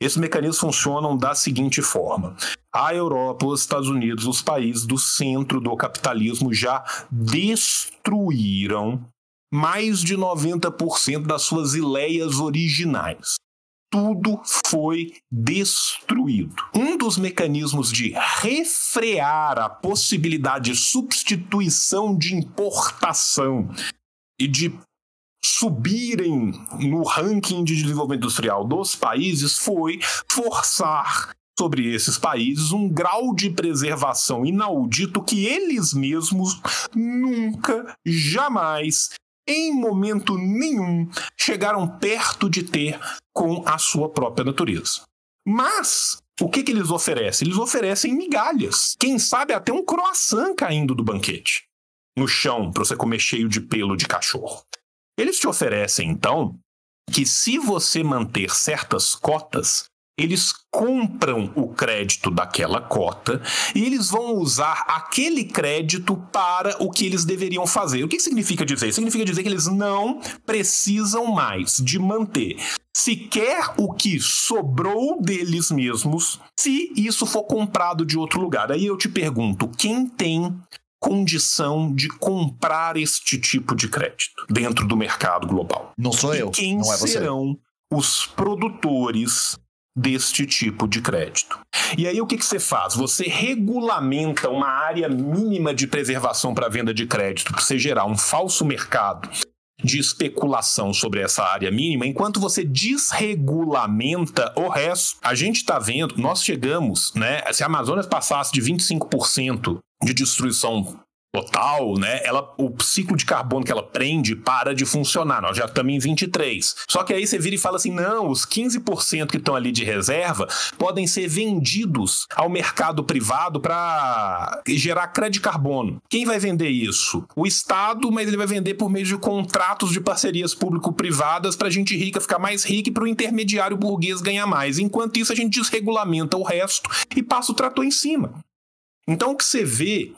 Esses mecanismos funcionam da seguinte forma: a Europa, os Estados Unidos, os países do centro do capitalismo já destruíram mais de 90% das suas ideias originais tudo foi destruído. Um dos mecanismos de refrear a possibilidade de substituição de importação e de subirem no ranking de desenvolvimento industrial dos países foi forçar sobre esses países um grau de preservação inaudito que eles mesmos nunca, jamais, em momento nenhum, chegaram perto de ter com a sua própria natureza. Mas o que, que eles oferecem? Eles oferecem migalhas. Quem sabe até um croissant caindo do banquete no chão para você comer cheio de pelo de cachorro. Eles te oferecem, então, que se você manter certas cotas, eles compram o crédito daquela cota e eles vão usar aquele crédito para o que eles deveriam fazer. O que significa dizer? Significa dizer que eles não precisam mais de manter sequer o que sobrou deles mesmos se isso for comprado de outro lugar. Aí eu te pergunto, quem tem condição de comprar este tipo de crédito dentro do mercado global? Não sou e eu, quem não é você. serão os produtores deste tipo de crédito. E aí o que, que você faz? Você regulamenta uma área mínima de preservação para venda de crédito para você gerar um falso mercado de especulação sobre essa área mínima, enquanto você desregulamenta o resto. A gente está vendo, nós chegamos, né? Se a Amazonas passasse de 25% de destruição total, né? Ela, o ciclo de carbono que ela prende para de funcionar. Nós já estamos em 23. Só que aí você vira e fala assim: não, os 15% que estão ali de reserva podem ser vendidos ao mercado privado para gerar crédito de carbono. Quem vai vender isso? O Estado, mas ele vai vender por meio de contratos de parcerias público-privadas para a gente rica ficar mais rica e para o intermediário burguês ganhar mais. Enquanto isso, a gente desregulamenta o resto e passa o trator em cima. Então, o que você vê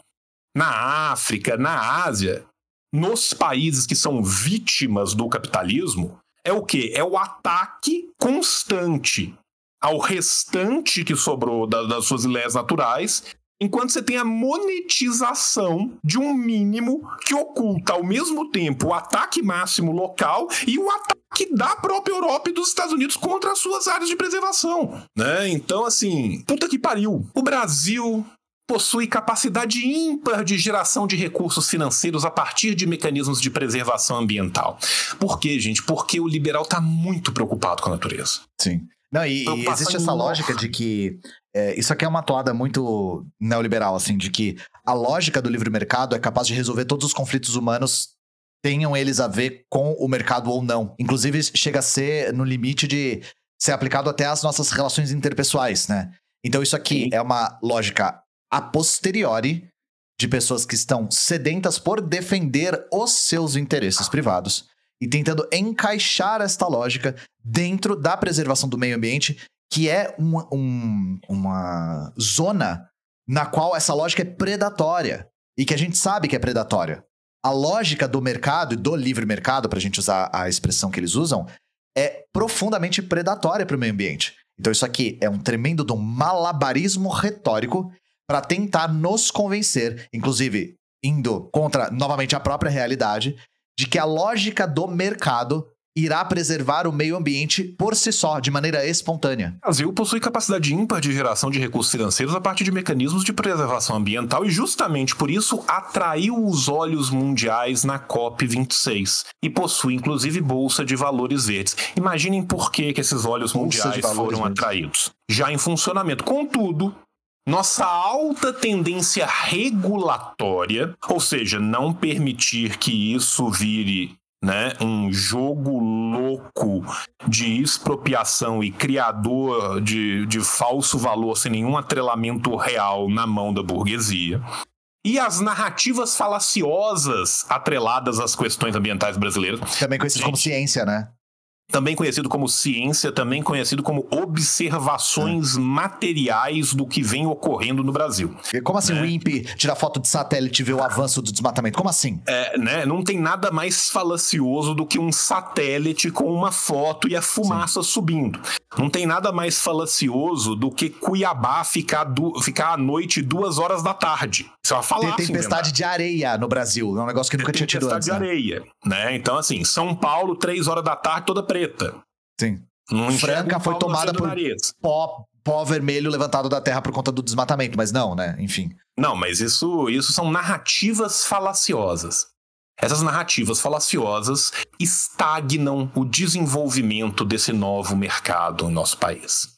na África, na Ásia, nos países que são vítimas do capitalismo, é o quê? É o ataque constante ao restante que sobrou da, das suas leis naturais, enquanto você tem a monetização de um mínimo que oculta ao mesmo tempo o ataque máximo local e o ataque da própria Europa e dos Estados Unidos contra as suas áreas de preservação, né? Então, assim, puta que pariu. O Brasil possui capacidade ímpar de geração de recursos financeiros a partir de mecanismos de preservação ambiental. Por quê, gente? Porque o liberal está muito preocupado com a natureza. Sim. Não, e, e existe essa lógica de que. É, isso aqui é uma toada muito neoliberal, assim, de que a lógica do livre mercado é capaz de resolver todos os conflitos humanos, tenham eles a ver com o mercado ou não. Inclusive, chega a ser no limite de ser aplicado até às nossas relações interpessoais, né? Então, isso aqui Sim. é uma lógica a posteriori de pessoas que estão sedentas por defender os seus interesses privados e tentando encaixar esta lógica dentro da preservação do meio ambiente, que é um, um, uma zona na qual essa lógica é predatória e que a gente sabe que é predatória. A lógica do mercado e do livre mercado, para a gente usar a expressão que eles usam, é profundamente predatória para o meio ambiente. Então, isso aqui é um tremendo malabarismo retórico para tentar nos convencer, inclusive indo contra novamente a própria realidade, de que a lógica do mercado irá preservar o meio ambiente por si só, de maneira espontânea. O Brasil possui capacidade ímpar de geração de recursos financeiros a partir de mecanismos de preservação ambiental e justamente por isso atraiu os olhos mundiais na COP26 e possui inclusive bolsa de valores verdes. Imaginem por que, que esses olhos bolsa mundiais foram atraídos. Já em funcionamento. Contudo, nossa alta tendência regulatória, ou seja, não permitir que isso vire né, um jogo louco de expropriação e criador de, de falso valor sem nenhum atrelamento real na mão da burguesia. E as narrativas falaciosas atreladas às questões ambientais brasileiras. Também conhecidas como ciência, né? Também conhecido como ciência, também conhecido como observações é. materiais do que vem ocorrendo no Brasil. Como assim, né? o INPE tirar foto de satélite e ver o avanço do desmatamento? Como assim? É, né? Não tem nada mais falacioso do que um satélite com uma foto e a fumaça Sim. subindo. Não tem nada mais falacioso do que Cuiabá ficar, du... ficar à noite duas horas da tarde. Isso é uma falácia. Tem tempestade de areia no Brasil. É um negócio que nunca tinha tido antes. Tempestade de né? areia. Né? Então, assim, São Paulo, três horas da tarde, toda preta. Sim. Não Franca foi tomada por pó, pó vermelho levantado da terra por conta do desmatamento, mas não, né? Enfim. Não, mas isso, isso são narrativas falaciosas. Essas narrativas falaciosas estagnam o desenvolvimento desse novo mercado no nosso país.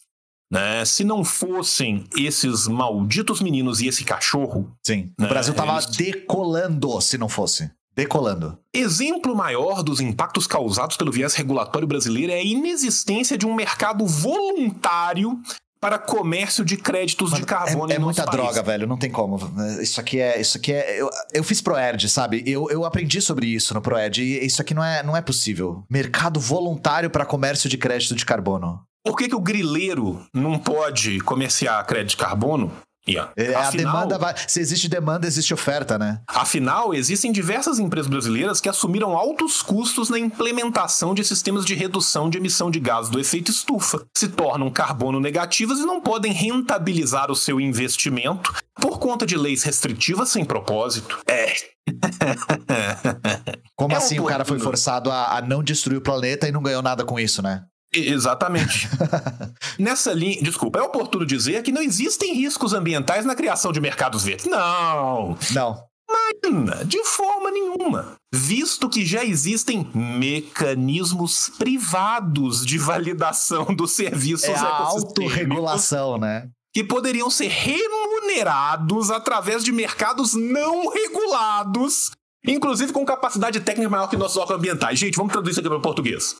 Né? Se não fossem esses malditos meninos e esse cachorro. Sim. O né? Brasil tava eles... decolando se não fosse. Decolando. Exemplo maior dos impactos causados pelo viés regulatório brasileiro é a inexistência de um mercado voluntário para comércio de créditos de carbono. É, é muita droga, velho. Não tem como. Isso aqui é. Isso aqui é. Eu, eu fiz Proerd, sabe? Eu, eu aprendi sobre isso no Proerd. E isso aqui não é, não é possível. Mercado voluntário para comércio de crédito de carbono. Por que, que o grileiro não pode comerciar crédito de carbono? Yeah. É, afinal, a demanda vai. Se existe demanda, existe oferta, né? Afinal, existem diversas empresas brasileiras que assumiram altos custos na implementação de sistemas de redução de emissão de gases do efeito estufa, se tornam carbono negativas e não podem rentabilizar o seu investimento por conta de leis restritivas sem propósito. É. Como é assim o cara foi forçado a, a não destruir o planeta e não ganhou nada com isso, né? Exatamente. Nessa linha, desculpa, é oportuno dizer que não existem riscos ambientais na criação de mercados verdes. Não. Não. Mas, de forma nenhuma. Visto que já existem mecanismos privados de validação dos serviços é a autorregulação, né? Que poderiam ser remunerados através de mercados não regulados, inclusive com capacidade técnica maior que nossos órgãos ambientais. Gente, vamos traduzir isso aqui para português.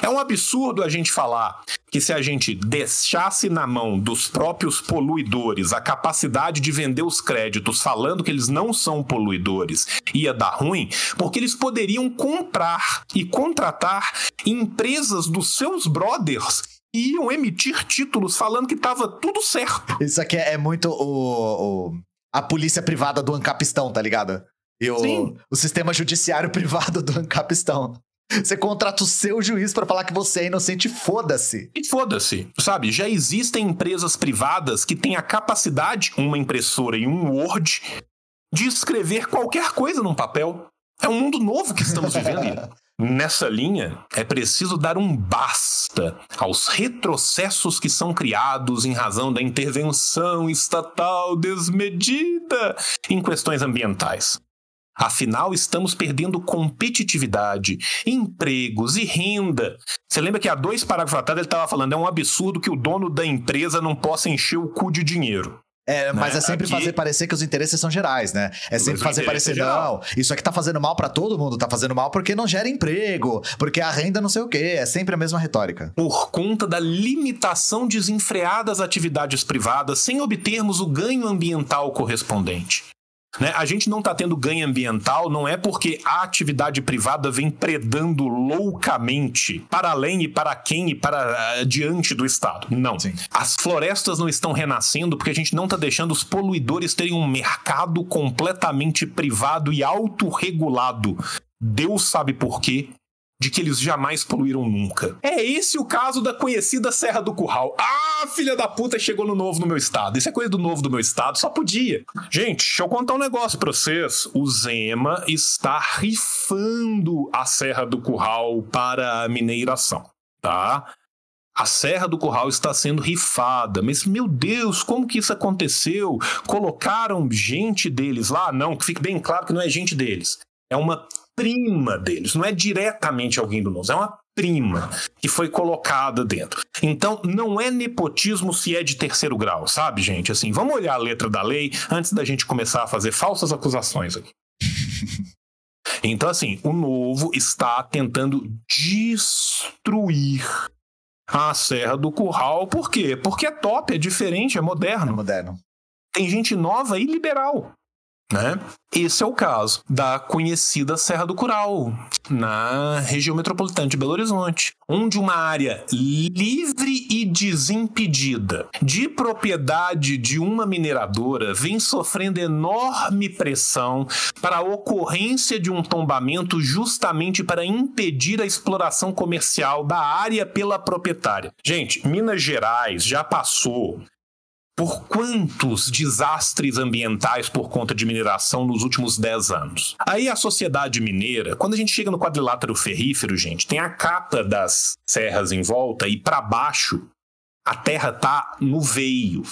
É um absurdo a gente falar que se a gente deixasse na mão dos próprios poluidores a capacidade de vender os créditos falando que eles não são poluidores ia dar ruim, porque eles poderiam comprar e contratar empresas dos seus brothers e iam emitir títulos falando que estava tudo certo. Isso aqui é muito o, o a polícia privada do Ancapistão, tá ligado? E o, o sistema judiciário privado do Ancapistão. Você contrata o seu juiz para falar que você é inocente, foda-se. E foda-se, sabe? Já existem empresas privadas que têm a capacidade, uma impressora e um Word, de escrever qualquer coisa num papel. É um mundo novo que estamos vivendo. Nessa linha, é preciso dar um basta aos retrocessos que são criados em razão da intervenção estatal desmedida em questões ambientais. Afinal, estamos perdendo competitividade, empregos e renda. Você lembra que há dois parágrafos atrás ele estava falando: é um absurdo que o dono da empresa não possa encher o cu de dinheiro. É, mas né? é sempre aqui... fazer parecer que os interesses são gerais, né? É sempre fazer parecer, é não, isso aqui tá fazendo mal para todo mundo, tá fazendo mal porque não gera emprego, porque a renda não sei o quê, é sempre a mesma retórica. Por conta da limitação desenfreada às atividades privadas sem obtermos o ganho ambiental correspondente. Né? A gente não está tendo ganho ambiental, não é porque a atividade privada vem predando loucamente para além e para quem e para uh, diante do Estado. Não. Sim. As florestas não estão renascendo porque a gente não está deixando os poluidores terem um mercado completamente privado e autorregulado. Deus sabe por quê de que eles jamais poluíram nunca. É esse o caso da conhecida Serra do Curral. Ah, filha da puta, chegou no novo no meu estado. Isso é coisa do novo do meu estado, só podia. Gente, deixa eu contar um negócio pra vocês. O Zema está rifando a Serra do Curral para a mineração, tá? A Serra do Curral está sendo rifada. Mas, meu Deus, como que isso aconteceu? Colocaram gente deles lá? Não, que fique bem claro que não é gente deles. É uma prima deles, não é diretamente alguém do Nós, é uma prima que foi colocada dentro. Então, não é nepotismo se é de terceiro grau, sabe, gente? Assim, vamos olhar a letra da lei antes da gente começar a fazer falsas acusações aqui. Então, assim, o novo está tentando destruir a Serra do Curral. Por quê? Porque é top, é diferente, é moderno. É moderno. Tem gente nova e liberal. Né? Esse é o caso da conhecida Serra do Curau, na região metropolitana de Belo Horizonte, onde uma área livre e desimpedida de propriedade de uma mineradora vem sofrendo enorme pressão para a ocorrência de um tombamento justamente para impedir a exploração comercial da área pela proprietária. Gente, Minas Gerais já passou por quantos desastres ambientais por conta de mineração nos últimos 10 anos. Aí a sociedade mineira, quando a gente chega no quadrilátero ferrífero, gente, tem a capa das serras em volta e para baixo a terra tá no veio.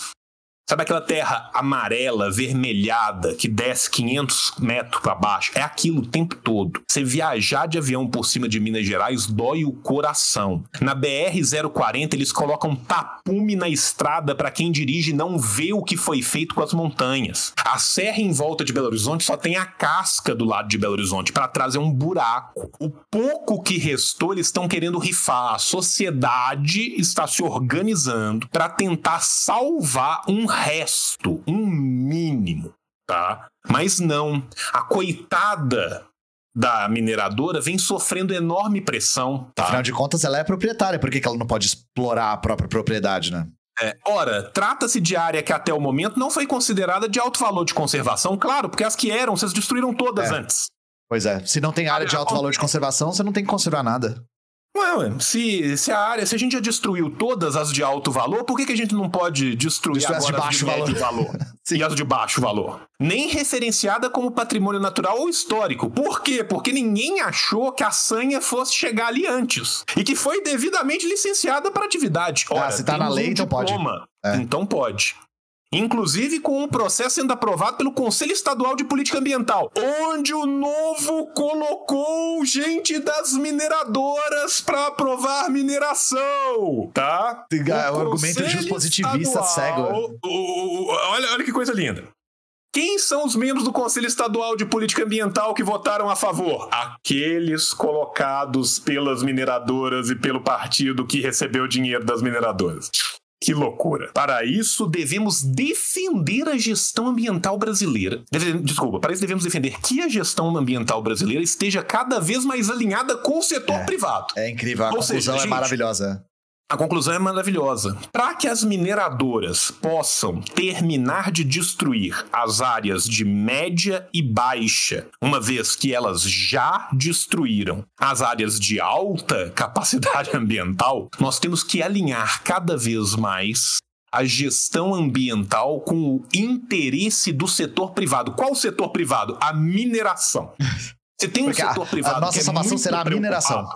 Sabe aquela terra amarela, vermelhada, que desce 500 metros para baixo? É aquilo o tempo todo. Você viajar de avião por cima de Minas Gerais dói o coração. Na BR-040, eles colocam tapume na estrada para quem dirige não ver o que foi feito com as montanhas. A serra em volta de Belo Horizonte só tem a casca do lado de Belo Horizonte. Para trás é um buraco. O pouco que restou, eles estão querendo rifar. A sociedade está se organizando para tentar salvar um resto, um mínimo, tá? Mas não, a coitada da mineradora vem sofrendo enorme pressão, tá? Afinal de contas, ela é proprietária, por que que ela não pode explorar a própria propriedade, né? É, ora, trata-se de área que até o momento não foi considerada de alto valor de conservação, claro, porque as que eram, vocês destruíram todas É. antes. Pois é, se não tem área de alto valor de conservação, você não tem que conservar nada. Ué, se, se a área, se a gente já destruiu todas as de alto valor, por que, que a gente não pode destruir Destruir as de baixo médio valor? Sim. e as de baixo valor? Nem referenciada como patrimônio natural ou histórico. Por quê? Porque ninguém achou que a sanha fosse chegar ali antes. E que foi devidamente licenciada para atividade. Ora, Ah, se tá na lei, um então pode. É. Então pode. Inclusive com um processo sendo aprovado pelo Conselho Estadual de Política Ambiental, onde o novo colocou gente das mineradoras para aprovar mineração, tá? O argumento Conselho positivistas Estadual- o- o- o- olha, olha que coisa linda. Quem são os membros do Conselho Estadual de Política Ambiental que votaram a favor? Aqueles colocados pelas mineradoras e pelo partido que recebeu dinheiro das mineradoras. Que loucura. Para isso, devemos defender a gestão ambiental brasileira. Deve- Desculpa, para isso devemos defender que a gestão ambiental brasileira esteja cada vez mais alinhada com o setor É. privado. É incrível, a Ou conclusão seja, é gente, maravilhosa. A conclusão é maravilhosa. Para que as mineradoras possam terminar de destruir as áreas de média e baixa, uma vez que elas já destruíram as áreas de alta capacidade ambiental, nós temos que alinhar cada vez mais a gestão ambiental com o interesse do setor privado. Qual setor privado? A mineração. Você tem um Porque a- setor privado a nossa que é salvação muito será a mineração.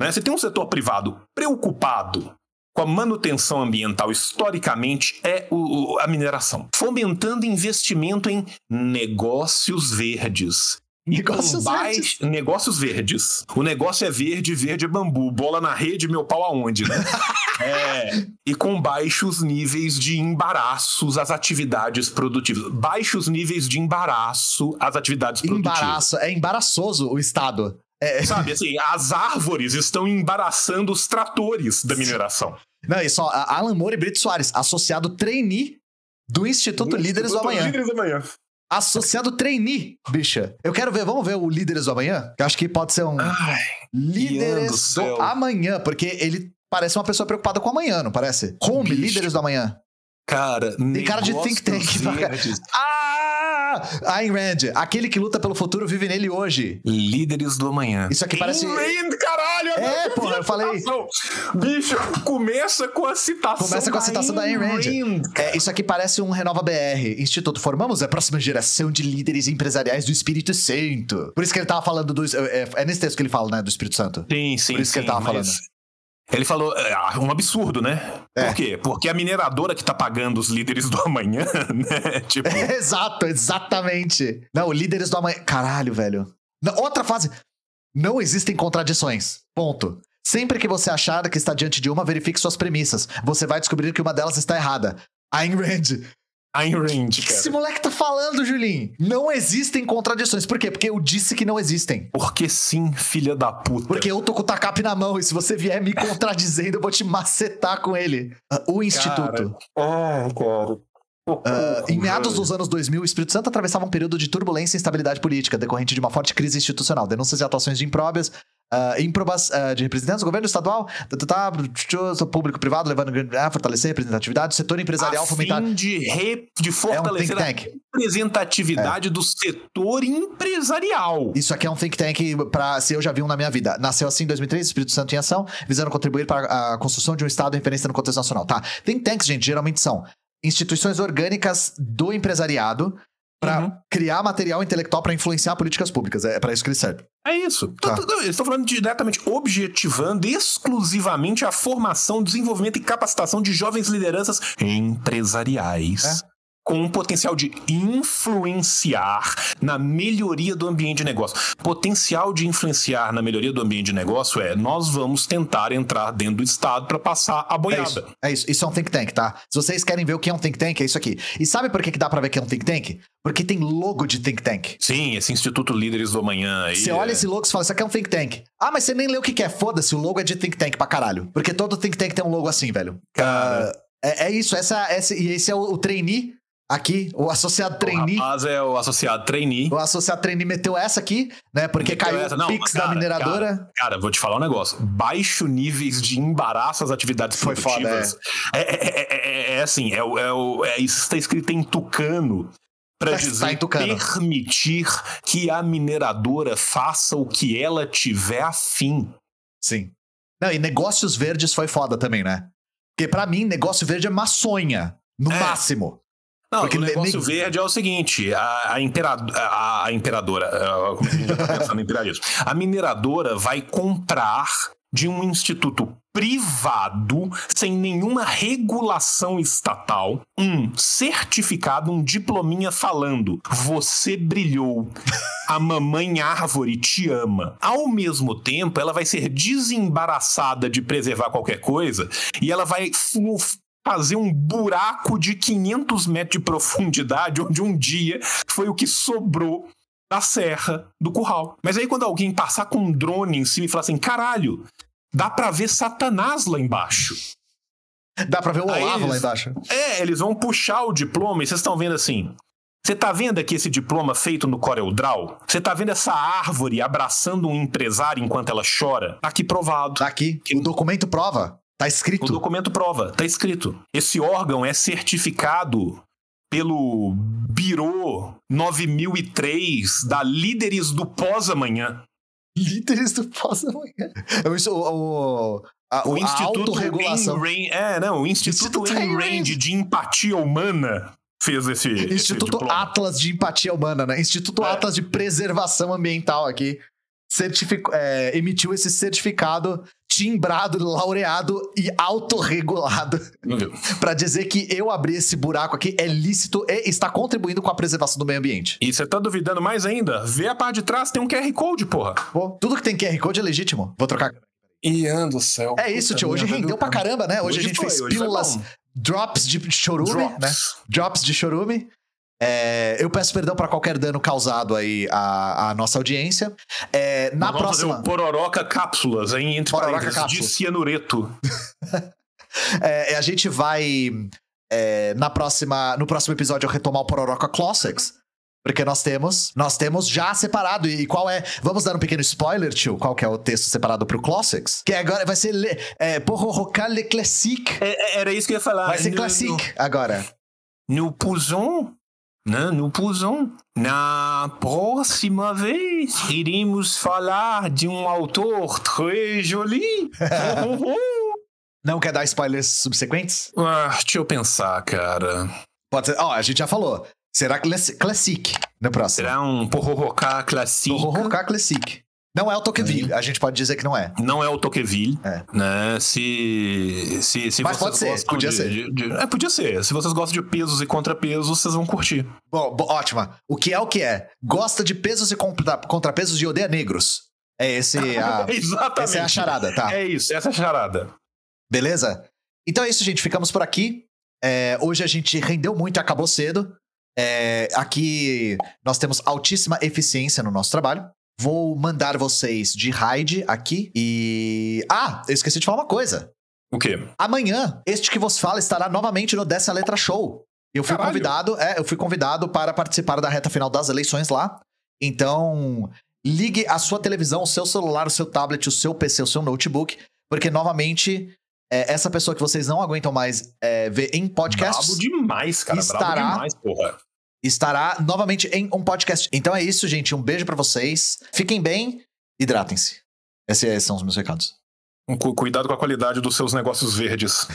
Né? Você tem um setor privado preocupado com a manutenção ambiental, historicamente, é o- o- a mineração. Fomentando investimento em negócios verdes. Negócios Com verdes. Negócios verdes. O negócio é verde, verde é bambu. Bola na rede, meu pau aonde, né? é. E com baixos níveis de embaraços às atividades produtivas. Baixos níveis de embaraço às atividades produtivas. Embaraço, é embaraçoso o Estado. É, Sabe, assim, as árvores estão embaraçando os tratores da mineração. não, e só, Alan Moura e Brito Soares, associado trainee do Instituto Líderes do Amanhã. Líderes do Amanhã. Associado trainee, bicha. Eu quero ver, vamos ver o Líderes do Amanhã? Que eu acho que pode ser um Ai, Líderes do do. Amanhã, porque ele parece uma pessoa preocupada com o amanhã, não parece? Bicho. Líderes do Amanhã. cara, Tem cara de think tank. negócios verdes. Ah! Ayn Rand, aquele que luta pelo futuro vive nele hoje. Líderes do amanhã. Isso aqui parece- Ayn Rand, caralho! É, porra, a eu falei. Bicho, começa com a citação. Começa com a citação da Ayn Rand. É, isso aqui parece um Renova BR. Instituto, formamos a próxima geração de líderes empresariais do Espírito Santo. Por isso que ele tava falando do. É, é nesse texto que ele fala, né? Do Espírito Santo. Sim, sim, Por isso que sim, ele tava mas Ele falou, é, um absurdo, né? É. Por quê? Porque a mineradora que tá pagando os líderes do amanhã, né? Tipo, Exato, exatamente. Não, líderes do amanhã. Caralho, velho. Outra fase. Não existem contradições. Ponto. Sempre que você achar que está diante de uma, verifique suas premissas. Você vai descobrir que uma delas está errada. Ayn Rand. Ayn Rand, O que esse cara. moleque tá falando, Julinho? Não existem contradições. Por quê? Porque eu disse que não existem. Porque sim, filha da puta. Porque eu tô com o tacape na mão e se você vier me contradizendo, eu vou te macetar com ele. Ah, o Instituto. Ai, cara. Ah, em meados dos anos 2000, o Espírito Santo atravessava um período de turbulência e instabilidade política, decorrente de uma forte crise institucional, denúncias e atuações de impróbias, ah, ímprobas ah, de representantes do governo estadual, tá, tá, tá, tchô, público-privado, levando a fortalecer a representatividade, setor empresarial a fomentar. fim de, re, de É um fortalecer a representatividade do setor empresarial. Isso aqui é um think tank para se eu já vi um na minha vida. Nasceu assim em 2003, Espírito Santo em ação, visando contribuir para a construção de um Estado em referência no contexto nacional. Tá. Think tanks, gente, geralmente são instituições orgânicas do empresariado para Uhum. criar material intelectual para influenciar políticas públicas. É para isso que ele serve. É isso. Tá. Tô- Estou falando diretamente, objetivando exclusivamente a formação, desenvolvimento e capacitação de jovens lideranças empresariais. Com um potencial de influenciar na melhoria do ambiente de negócio. Potencial de influenciar na melhoria do ambiente de negócio é nós vamos tentar entrar dentro do Estado para passar a É boiada. isso, é isso. Isso é um think tank, tá? Se vocês querem ver o que é um think tank, é isso aqui. E sabe por que, que dá pra ver que é um think tank? Porque tem logo de think tank. Sim, esse Instituto Líderes do Amanhã aí. Você é- olha esse logo e fala, isso aqui é um think tank. Ah, mas você nem leu o que, que é. Foda-se, o logo é de think tank pra caralho. Porque todo think tank tem um logo assim, velho. Cara. Ah, é, é isso, essa, essa, e esse é o, o trainee aqui, o associado O trainee. rapaz é o associado trainee. O associado trainee meteu essa aqui, né? Porque Meteu caiu essa. o Pix cara, da mineradora. Cara, vou te falar um negócio. Baixo níveis de embaraço às atividades Foi foda, produtivas. é. É, é- é- é assim, é, o- é, o- é- isso está escrito em tucano. Pra Tá- dizer permitir que a mineradora faça o que ela tiver afim. Sim. Não, e negócios verdes foi foda também, né? Porque pra mim, negócio verde é maçonha. No É. máximo. Não, Porque o ne- negócio nem- verde é o seguinte: a, a, imperado- a- a imperadora, como é a gente tá pensando em imperialismo? A mineradora vai comprar de um instituto privado, sem nenhuma regulação estatal, um certificado, um diplominha falando: você brilhou. A mamãe árvore te ama. Ao mesmo tempo, ela vai ser desembaraçada de preservar qualquer coisa e ela vai fazer um buraco de 500 metros de profundidade, onde um dia foi o que sobrou da serra do curral. Mas aí quando alguém passar com um drone em cima e falar assim, caralho, dá pra ver Satanás lá embaixo. Dá pra ver o Olavo lá eles- embaixo. É, eles vão puxar o diploma e vocês estão vendo assim. Você tá vendo aqui esse diploma feito no Corel Draw? Você tá vendo essa árvore abraçando um empresário enquanto ela chora? Tá aqui provado. Tá aqui. O documento prova. Tá O escrito. documento prova, tá escrito. Esse órgão é certificado pelo Biro 9003 da Líderes do Pós-Amanhã. Líderes do pós-amanhã. É isso, o, o, a, O Instituto Rand, é, não, o Instituto, Instituto Ayn Rand de empatia humana fez esse, esse Instituto diploma. Atlas de Empatia Humana, né? Instituto É. Atlas de Preservação Ambiental aqui. Certific... é, emitiu esse certificado timbrado, laureado e autorregulado pra dizer que eu abrir esse buraco aqui é lícito e está contribuindo com a preservação do meio ambiente. E você tá duvidando mais ainda? Vê a parte de trás, tem um QR Code, porra. Pô, tudo que tem QR Code é legítimo. Vou trocar. Ian do céu. É isso, tio. Hoje rendeu pra caramba, né? Hoje, a gente foi, fez hoje pílulas, drops de chorume, Drops. né? Drops de chorume. É, eu peço perdão pra qualquer dano causado aí à, à nossa audiência. É, na Nós vamos próxima. fazer o Pororoca Cápsulas, hein? Entre Pororoca parênteses, de Cápsulas. cianureto. É, a gente vai é, na próxima, no próximo episódio retomar o Pororoca Classics. Porque nós temos, nós temos já separado. E qual é? Vamos dar um pequeno spoiler, tio. Qual que é o texto separado pro Classics? Que agora vai ser le, é, Pororoca Le Classique. É, era isso que eu ia falar. Vai ser No- Classique agora. no- pousons, né? Nous pousons. Na próxima vez, iremos falar de um autor très joli. Não quer dar spoilers subsequentes? ah, deixa eu pensar, cara. Pode ser. Ó, a gente já falou. Será Classi- Classique no próximo. Será um Pororoca clássico? Pororoca Classique. Não é o Tocqueville. A gente pode dizer que não é. Não é o Tocqueville, É. né? Se, se, se Mas vocês pode ser, podia de- ser. de- de- é, podia ser. Se vocês gostam de pesos e contrapesos, vocês vão curtir. Bom, bo- ótima. O que é o que é? Gosta de pesos e contra- contrapesos e odeia negros. É esse a, Exatamente. essa é a charada, tá? É isso, essa é a charada. Beleza? Então é isso, gente. Ficamos por aqui. É, hoje a gente rendeu muito e acabou cedo. É, aqui nós temos altíssima eficiência no nosso trabalho. Vou mandar vocês de raid aqui e. Ah, eu esqueci de falar uma coisa. O quê? Amanhã, este que vos fala estará novamente no Dessa Letra Show. Eu fui Caralho. convidado, é, eu fui convidado para participar da reta final das eleições lá. Então, ligue a sua televisão, o seu celular, o seu tablet, o seu PC, o seu notebook, porque novamente é, essa pessoa que vocês não aguentam mais é, ver em podcasts Brabo demais, cara. Estará- Brabo demais, porra. Estará novamente em um podcast. Então é isso, gente. Um beijo pra vocês. Fiquem bem, hidratem-se. Esses são os meus recados. Cu- Cuidado com a qualidade dos seus negócios verdes.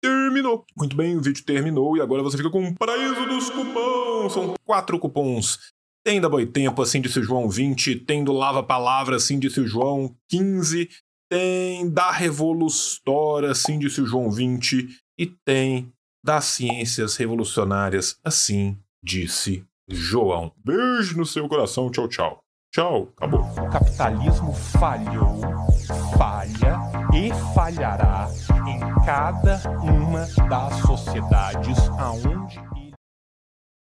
Terminou. Muito bem, o vídeo terminou e agora você fica com o paraíso dos cupons. São quatro cupons. Tem da Boitempo, assim disse o João 20. Tem do Lava Palavra, assim disse o João 15. Tem da revolutória, assim disse o João 20, e tem das ciências revolucionárias, assim disse João. Beijo no seu coração, tchau, tchau. Tchau, acabou. O capitalismo falhou, falha e falhará em cada uma das sociedades aonde